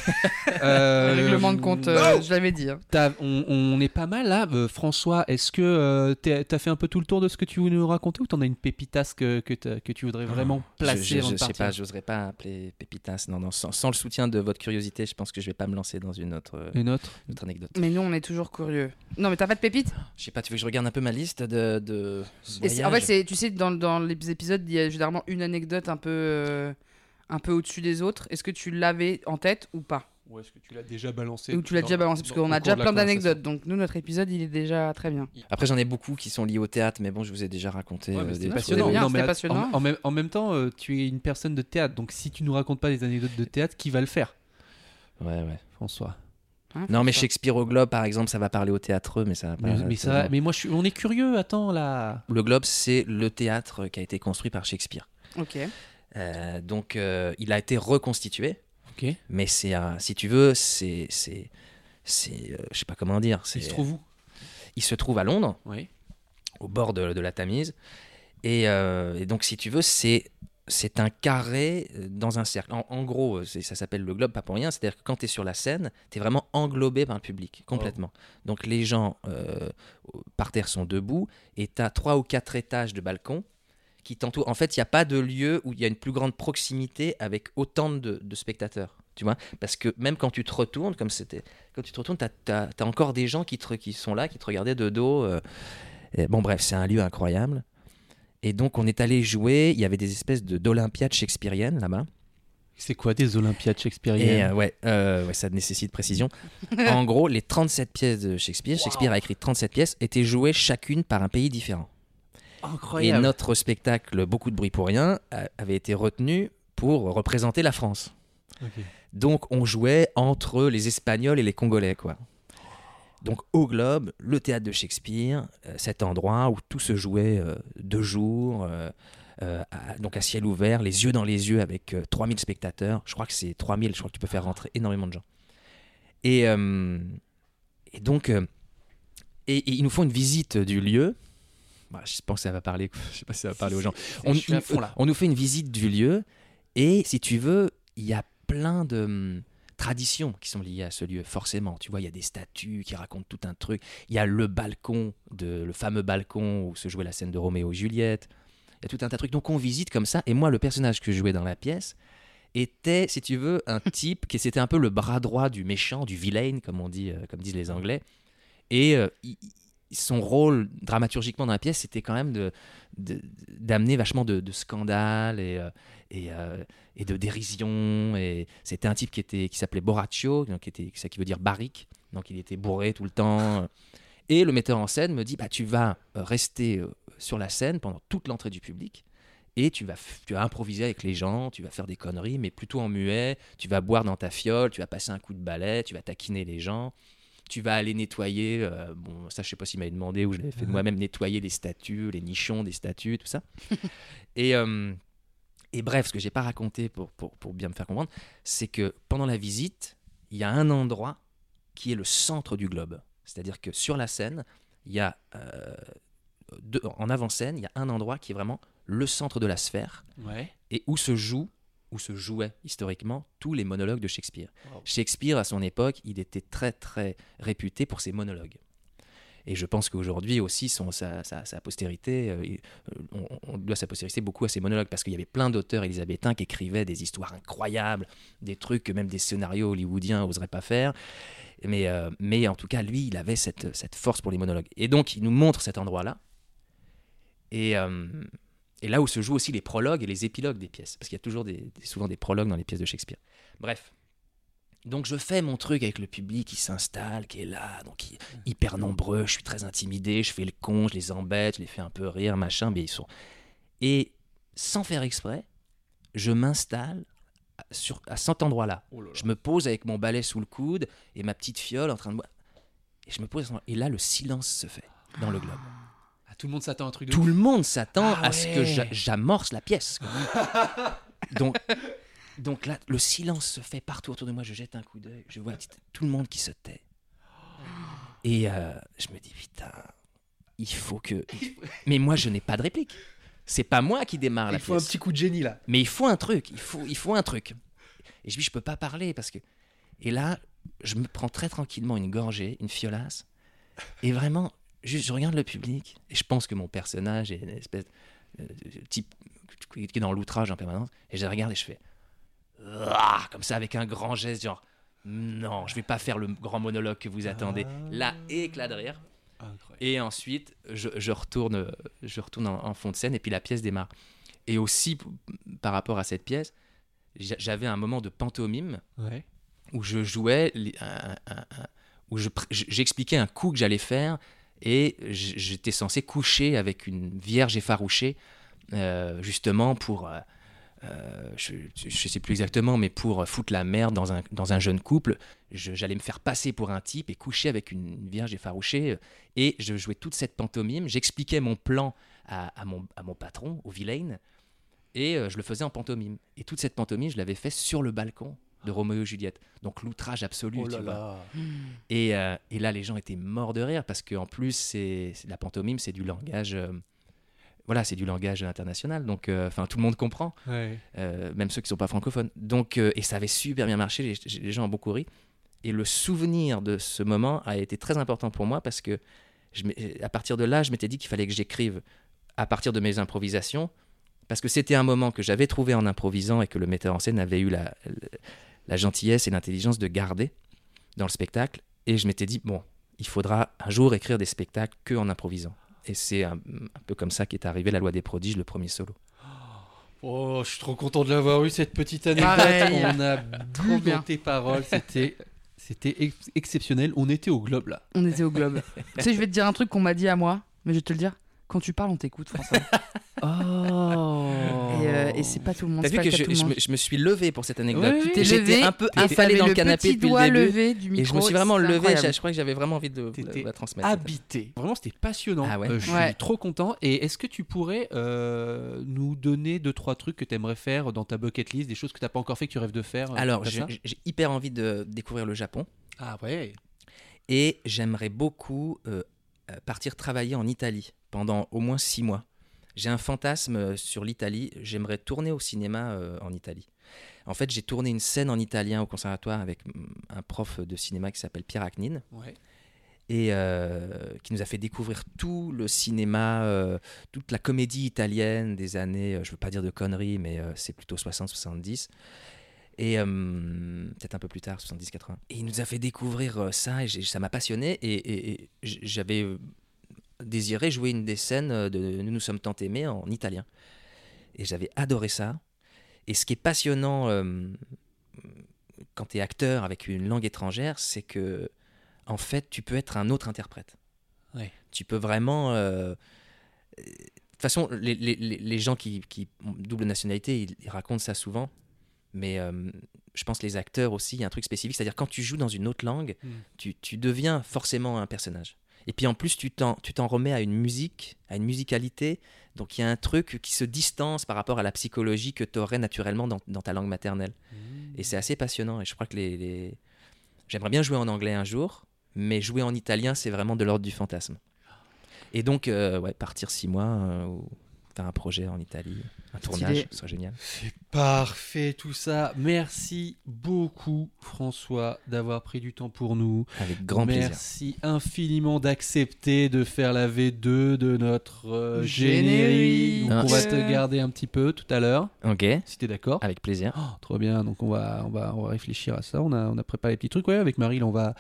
Euh, Le règlement de compte, euh, je l'avais dit. hein. on, on est pas mal là. Euh, François, est-ce que euh, t'es- t'as fait un peu tout le tour de ce que tu voulais nous raconter ou t'en as une pépitasse que, que, que tu voudrais vraiment placer je, je, avant je de sais pas, j'oserais pas appeler Pépitas. Non, non, sans, sans le soutien de votre curiosité, je pense que je vais pas me lancer dans une autre, euh, Une autre une autre anecdote. Mais nous, on est toujours curieux. Non, mais t'as pas de pépite? Je sais pas, tu veux que je regarde un peu ma liste de. de Et En fait, tu sais, dans, dans les épisodes, il y a généralement une anecdote un peu, euh, un peu au-dessus des autres. Est-ce que tu l'avais en tête ou pas? Ou est-ce que tu l'as déjà balancé Ou tu l'as déjà balancé Parce qu'on a déjà plein d'anecdotes. Donc, nous, notre épisode, il est déjà très bien. Après, j'en ai beaucoup qui sont liés au théâtre, mais bon, je vous ai déjà raconté. Ouais, euh, des- passionnant. bien, Non, mais passionnant. En, en même, en même temps, euh, tu es une personne de théâtre, donc si tu nous racontes pas des anecdotes de théâtre, qui va le faire, Ouais, ouais. François Hein, Non, mais Shakespeare au Globe, par exemple, ça va parler au théâtreux, mais ça va pas. mais, mais ça, ça- mais moi, je suis, on est curieux. Attends là. Le Globe, c'est le théâtre qui a été construit par Shakespeare. Ok. Euh, donc, euh, il a été reconstitué. Mais c'est, si tu veux, c'est, c'est, c'est, euh, je sais pas comment dire. Il se trouve où? Il se trouve à Londres, Oui. au bord de, de la Tamise, et, euh, et donc si tu veux, c'est, c'est un carré euh, dans un cercle. En, en gros, ça s'appelle le globe, pas pour rien. C'est-à-dire que quand tu es sur la scène, tu es vraiment englobé par le public, complètement. Donc les gens euh, par terre sont debout, et tu as trois ou quatre étages de balcons qui t'entourent. En fait, il n'y a pas de lieu où il y a une plus grande proximité avec autant de, de spectateurs. Tu vois? Parce que même quand tu te retournes, comme c'était, quand tu te retournes, tu as, encore des gens qui, te- qui sont là, qui te regardaient de dos. euh. Et bon, bref, c'est un lieu incroyable. Et donc, on est allé jouer. Il y avait des espèces de d'olympiades shakespeariennes là-bas. C'est quoi des Olympiades shakespeariennes? Euh, ouais, euh, ouais, ça nécessite précision. en gros, les 37 pièces de Shakespeare, Shakespeare a écrit 37 pièces, étaient jouées chacune par un pays différent. Et notre spectacle, beaucoup de bruit pour rien, avait été retenu pour représenter la France. Donc on jouait entre les Espagnols et les Congolais, quoi. Donc au Globe, le théâtre de Shakespeare, euh, cet endroit où tout se jouait euh, deux jours, euh, euh, à- donc à ciel ouvert, les yeux dans les yeux avec euh, 3000 spectateurs. Je crois que c'est 3000, je crois que tu peux faire rentrer énormément de gens. Et, euh, et donc, euh, et, et ils nous font une visite du lieu. Bah, je pense que ça va parler, je sais pas si ça va parler aux gens. On, fond, nous fait une visite du lieu et si tu veux, il y a plein de hum, traditions qui sont liées à ce lieu, forcément. Tu vois, il y a des statues qui racontent tout un truc. Il y a le balcon, de, le fameux balcon où se jouait la scène de Roméo et Juliette. Il y a tout un tas de trucs. Donc on visite comme ça. Et moi, le personnage que je jouais dans la pièce était, si tu veux, un type qui c'était un peu le bras droit du méchant, du vilain, comme on dit, euh, comme disent les Anglais. Et euh, il- son rôle dramaturgiquement dans la pièce, c'était quand même de d'amener vachement de, de scandales et, euh, et, euh, et de dérision. Et c'était un type qui était qui s'appelait Boraccio, donc qui était ça qui veut dire barrique. Donc il était bourré tout le temps. Et le metteur en scène me dit bah tu vas euh, rester sur la scène pendant toute l'entrée du public et tu vas tu vas improviser avec les gens, tu vas faire des conneries mais plutôt en muet, tu vas boire dans ta fiole, tu vas passer un coup de balai, tu vas taquiner les gens. Tu vas aller nettoyer, euh, bon, ça je sais pas s'il m'avait demandé ou je l'avais fait de moi-même, nettoyer les statues, les nichons des statues, tout ça. et, euh, et bref, ce que j'ai pas raconté pour, pour, pour bien me faire comprendre, c'est que pendant la visite, il y a un endroit qui est le centre du globe. C'est-à-dire que sur la scène, il y a euh, en avant-scène, il y a un endroit qui est vraiment le centre de la sphère Ouais. et où se joue, où se jouaient historiquement tous les monologues de Shakespeare. Wow. Shakespeare, à son époque, il était très très réputé pour ses monologues. Et je pense qu'aujourd'hui aussi, son, sa, sa- sa postérité, euh, euh, on, on doit sa postérité beaucoup à ses monologues, parce qu'il y avait plein d'auteurs élisabétains qui écrivaient des histoires incroyables, des trucs que même des scénarios hollywoodiens n'oseraient pas faire. Mais, euh, mais en tout cas, lui, il avait cette, cette force pour les monologues. Et donc, il nous montre cet endroit-là. Et, euh, et là où se jouent aussi les prologues et les épilogues des pièces. Parce qu'il y a toujours des, souvent des prologues dans les pièces de Shakespeare. Bref. Donc je fais mon truc avec le public qui s'installe, qui est là, donc qui est hyper nombreux, je suis très intimidé, je fais le con, je les embête, je les fais un peu rire, machin, mais ils sont... Et sans faire exprès, je m'installe à- sur, à cet endroit-là. Oh là là. Je me pose avec mon balai sous le coude et ma petite fiole en train de boire. Et je me pose, et là le silence se fait dans le globe. Tout le monde s'attend à un truc de Tout le monde s'attend Ah à ce que j'a- j'amorce la pièce. donc, donc là, le silence se fait partout autour de moi. Je jette un coup d'œil. Je vois tout le monde qui se tait. Et euh, je me dis, putain, il faut que. Mais moi, je n'ai pas de réplique. C'est pas moi qui démarre la Il faut un pièce. petit coup de génie là. Mais il faut un truc, il faut, il faut un truc. Et je dis, je peux pas parler parce que. Et là, je me prends très tranquillement une gorgée, une fiolasse. Et vraiment, juste, je regarde le public. Et je pense que mon personnage est une espèce euh, de type qui est dans l'outrage en permanence. Et je regarde et je fais. Ah comme ça, avec un grand geste, genre. Non, je vais pas faire le grand monologue que vous attendez. Là, éclat de rire. Incroyable. Et ensuite, je, je retourne, je retourne en, en fond de scène et puis la pièce démarre. Et aussi, par rapport à cette pièce, j'a- j'avais un moment de pantomime Ouais. où je jouais, les- un- un- un- où je j'expliquais un coup que j'allais faire et j'étais censé coucher avec une vierge effarouchée, euh, justement pour, euh, euh, je ne sais plus exactement, mais pour foutre la merde dans un, dans un jeune couple. J'allais me faire passer pour un type et coucher avec une vierge effarouchée. Et je jouais toute cette pantomime. J'expliquais mon plan à, à mon, à mon patron, au vilain, et je le faisais en pantomime. Et toute cette pantomime, je l'avais fait sur le balcon de Roméo et Juliette. Donc l'outrage absolu, Oh tu là vois. là. Et, euh, et là, les gens étaient morts de rire parce qu'en plus, c'est la pantomime, c'est du langage. euh, voilà, c'est du langage international. Donc, euh, enfin, tout le monde comprend, Ouais. euh, même ceux qui sont pas francophones. Donc, euh, et ça avait super bien marché. Les, les gens ont beaucoup ri. Et le souvenir de ce moment a été très important pour moi parce que je, à partir de là, je m'étais dit qu'il fallait que j'écrive à partir de mes improvisations parce que c'était un moment que j'avais trouvé en improvisant et que le metteur en scène avait eu la, la gentillesse et l'intelligence de garder dans le spectacle. Et je m'étais dit, bon, il faudra un jour écrire des spectacles que en improvisant. Et c'est un, un peu comme ça qu'est arrivé La Loi des Prodiges, le premier solo. Oh, je suis trop content de l'avoir eu cette petite anecdote. Pareil. On a Trop bu dans tes paroles. C'était, c'était ex- exceptionnel. On était au globe là. On était au globe. tu sais, je vais te dire un truc qu'on m'a dit à moi, mais je vais te le dire. Quand tu parles, on t'écoute, François. Oh. Et, euh, et c'est pas tout le monde. T'as vu que je, me, je me suis levé pour cette anecdote. Oui. t'es J'étais un peu affalé dans le le canapé petit depuis doigt le début. levé du micro. Et je me suis vraiment levé. Je, je crois que j'avais vraiment envie de, la transmettre. habité. Vraiment, c'était passionnant. Ah ouais Euh, je suis Ouais. trop content. Et est-ce que tu pourrais euh, nous donner deux trois trucs que tu aimerais faire dans ta bucket list, des choses que t'as pas encore fait que tu rêves de faire euh, Alors, j'ai hyper envie de découvrir le Japon. ah ouais. Et j'aimerais beaucoup euh, partir travailler en Italie pendant au moins six mois. J'ai un fantasme euh, sur l'Italie. J'aimerais tourner au cinéma euh, en Italie. En fait, j'ai tourné une scène en italien au conservatoire avec mm, un prof de cinéma qui s'appelle Pierre Acnin Ouais. et euh, qui nous a fait découvrir tout le cinéma, euh, toute la comédie italienne des années, euh, je veux pas dire de conneries, mais euh, c'est plutôt 60-70. Et euh, peut-être un peu plus tard, 70-80. Et il nous a fait découvrir euh, ça, et ça m'a passionné. Et, et- et j- j'avais euh, désiré jouer une des scènes de Nous nous sommes tant aimés en italien. Et j'avais adoré ça. Et ce qui est passionnant euh, quand tu es acteur avec une langue étrangère, c'est que en fait, tu peux être un autre interprète. Tu peux vraiment. euh, De toute façon, les, les- les- les gens qui, qui ont double nationalité, ils, ils racontent ça souvent. Mais euh, je pense les acteurs aussi, il y a un truc spécifique. C'est-à-dire, quand tu joues dans une autre langue, Mm. tu, tu deviens forcément un personnage. Et puis en plus, tu t'en, tu t'en remets à une musique, à une musicalité. Donc il y a un truc qui se distance par rapport à la psychologie que tu aurais naturellement dans, dans ta langue maternelle. Et c'est assez passionnant. Et je crois que les, les- j'aimerais bien jouer en anglais un jour, mais jouer en italien, c'est vraiment de l'ordre du fantasme. Et donc, euh, ouais, partir six mois euh, ou un projet en Italie, un tournage, ce serait génial. C'est parfait tout ça. Merci beaucoup François d'avoir pris du temps pour nous. Avec grand plaisir. Merci infiniment d'accepter de faire la V2 de notre euh, Générique. Donc, on va te garder un petit peu tout à l'heure, Ok, si t'es d'accord. avec plaisir. Oh, trop bien, donc on va, on va, on va réfléchir à ça. On a, on a préparé les petits trucs. Ouais, avec Marie, on va,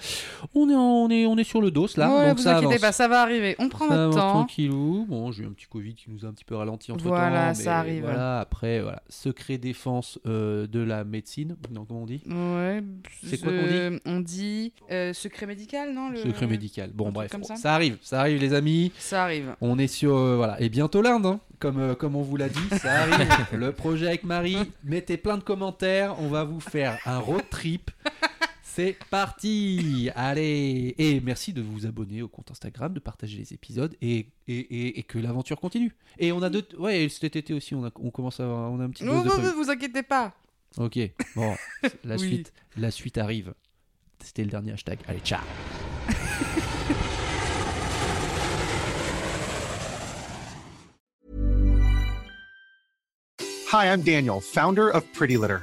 on est, on est, on est sur le dos là. Ouais, donc vous ça inquiétez avance. pas, ça va arriver. On prend Ça notre temps. tranquillou. Bon, j'ai eu un petit Covid qui nous a un petit peu ralenti entre temps. Voilà, ça arrive. Voilà, après, voilà, secret défense euh, de la médecine. Non, comment on dit Ouais. C'est quoi qu'on dit euh, On dit euh, secret médical, non le- Secret médical. Bon, un bref, ça ça arrive, ça arrive, les amis. Ça arrive. On est sur euh, voilà et bientôt l'Inde, hein, comme comme on vous l'a dit, ça arrive. le projet avec Marie. Mettez plein de commentaires. On va vous faire un road trip. C'est parti Allez Et merci de vous abonner au compte Instagram, de partager les épisodes et, et, et, et que l'aventure continue. Et on a deux... Ouais, et cet été aussi, on, a, on commence à avoir on a un petit Non, non, non, vous inquiétez pas. Ok, bon, la, Oui. suite, la suite arrive. C'était le dernier hashtag. Allez, ciao Hi, I'm Daniel, founder of Pretty Litter.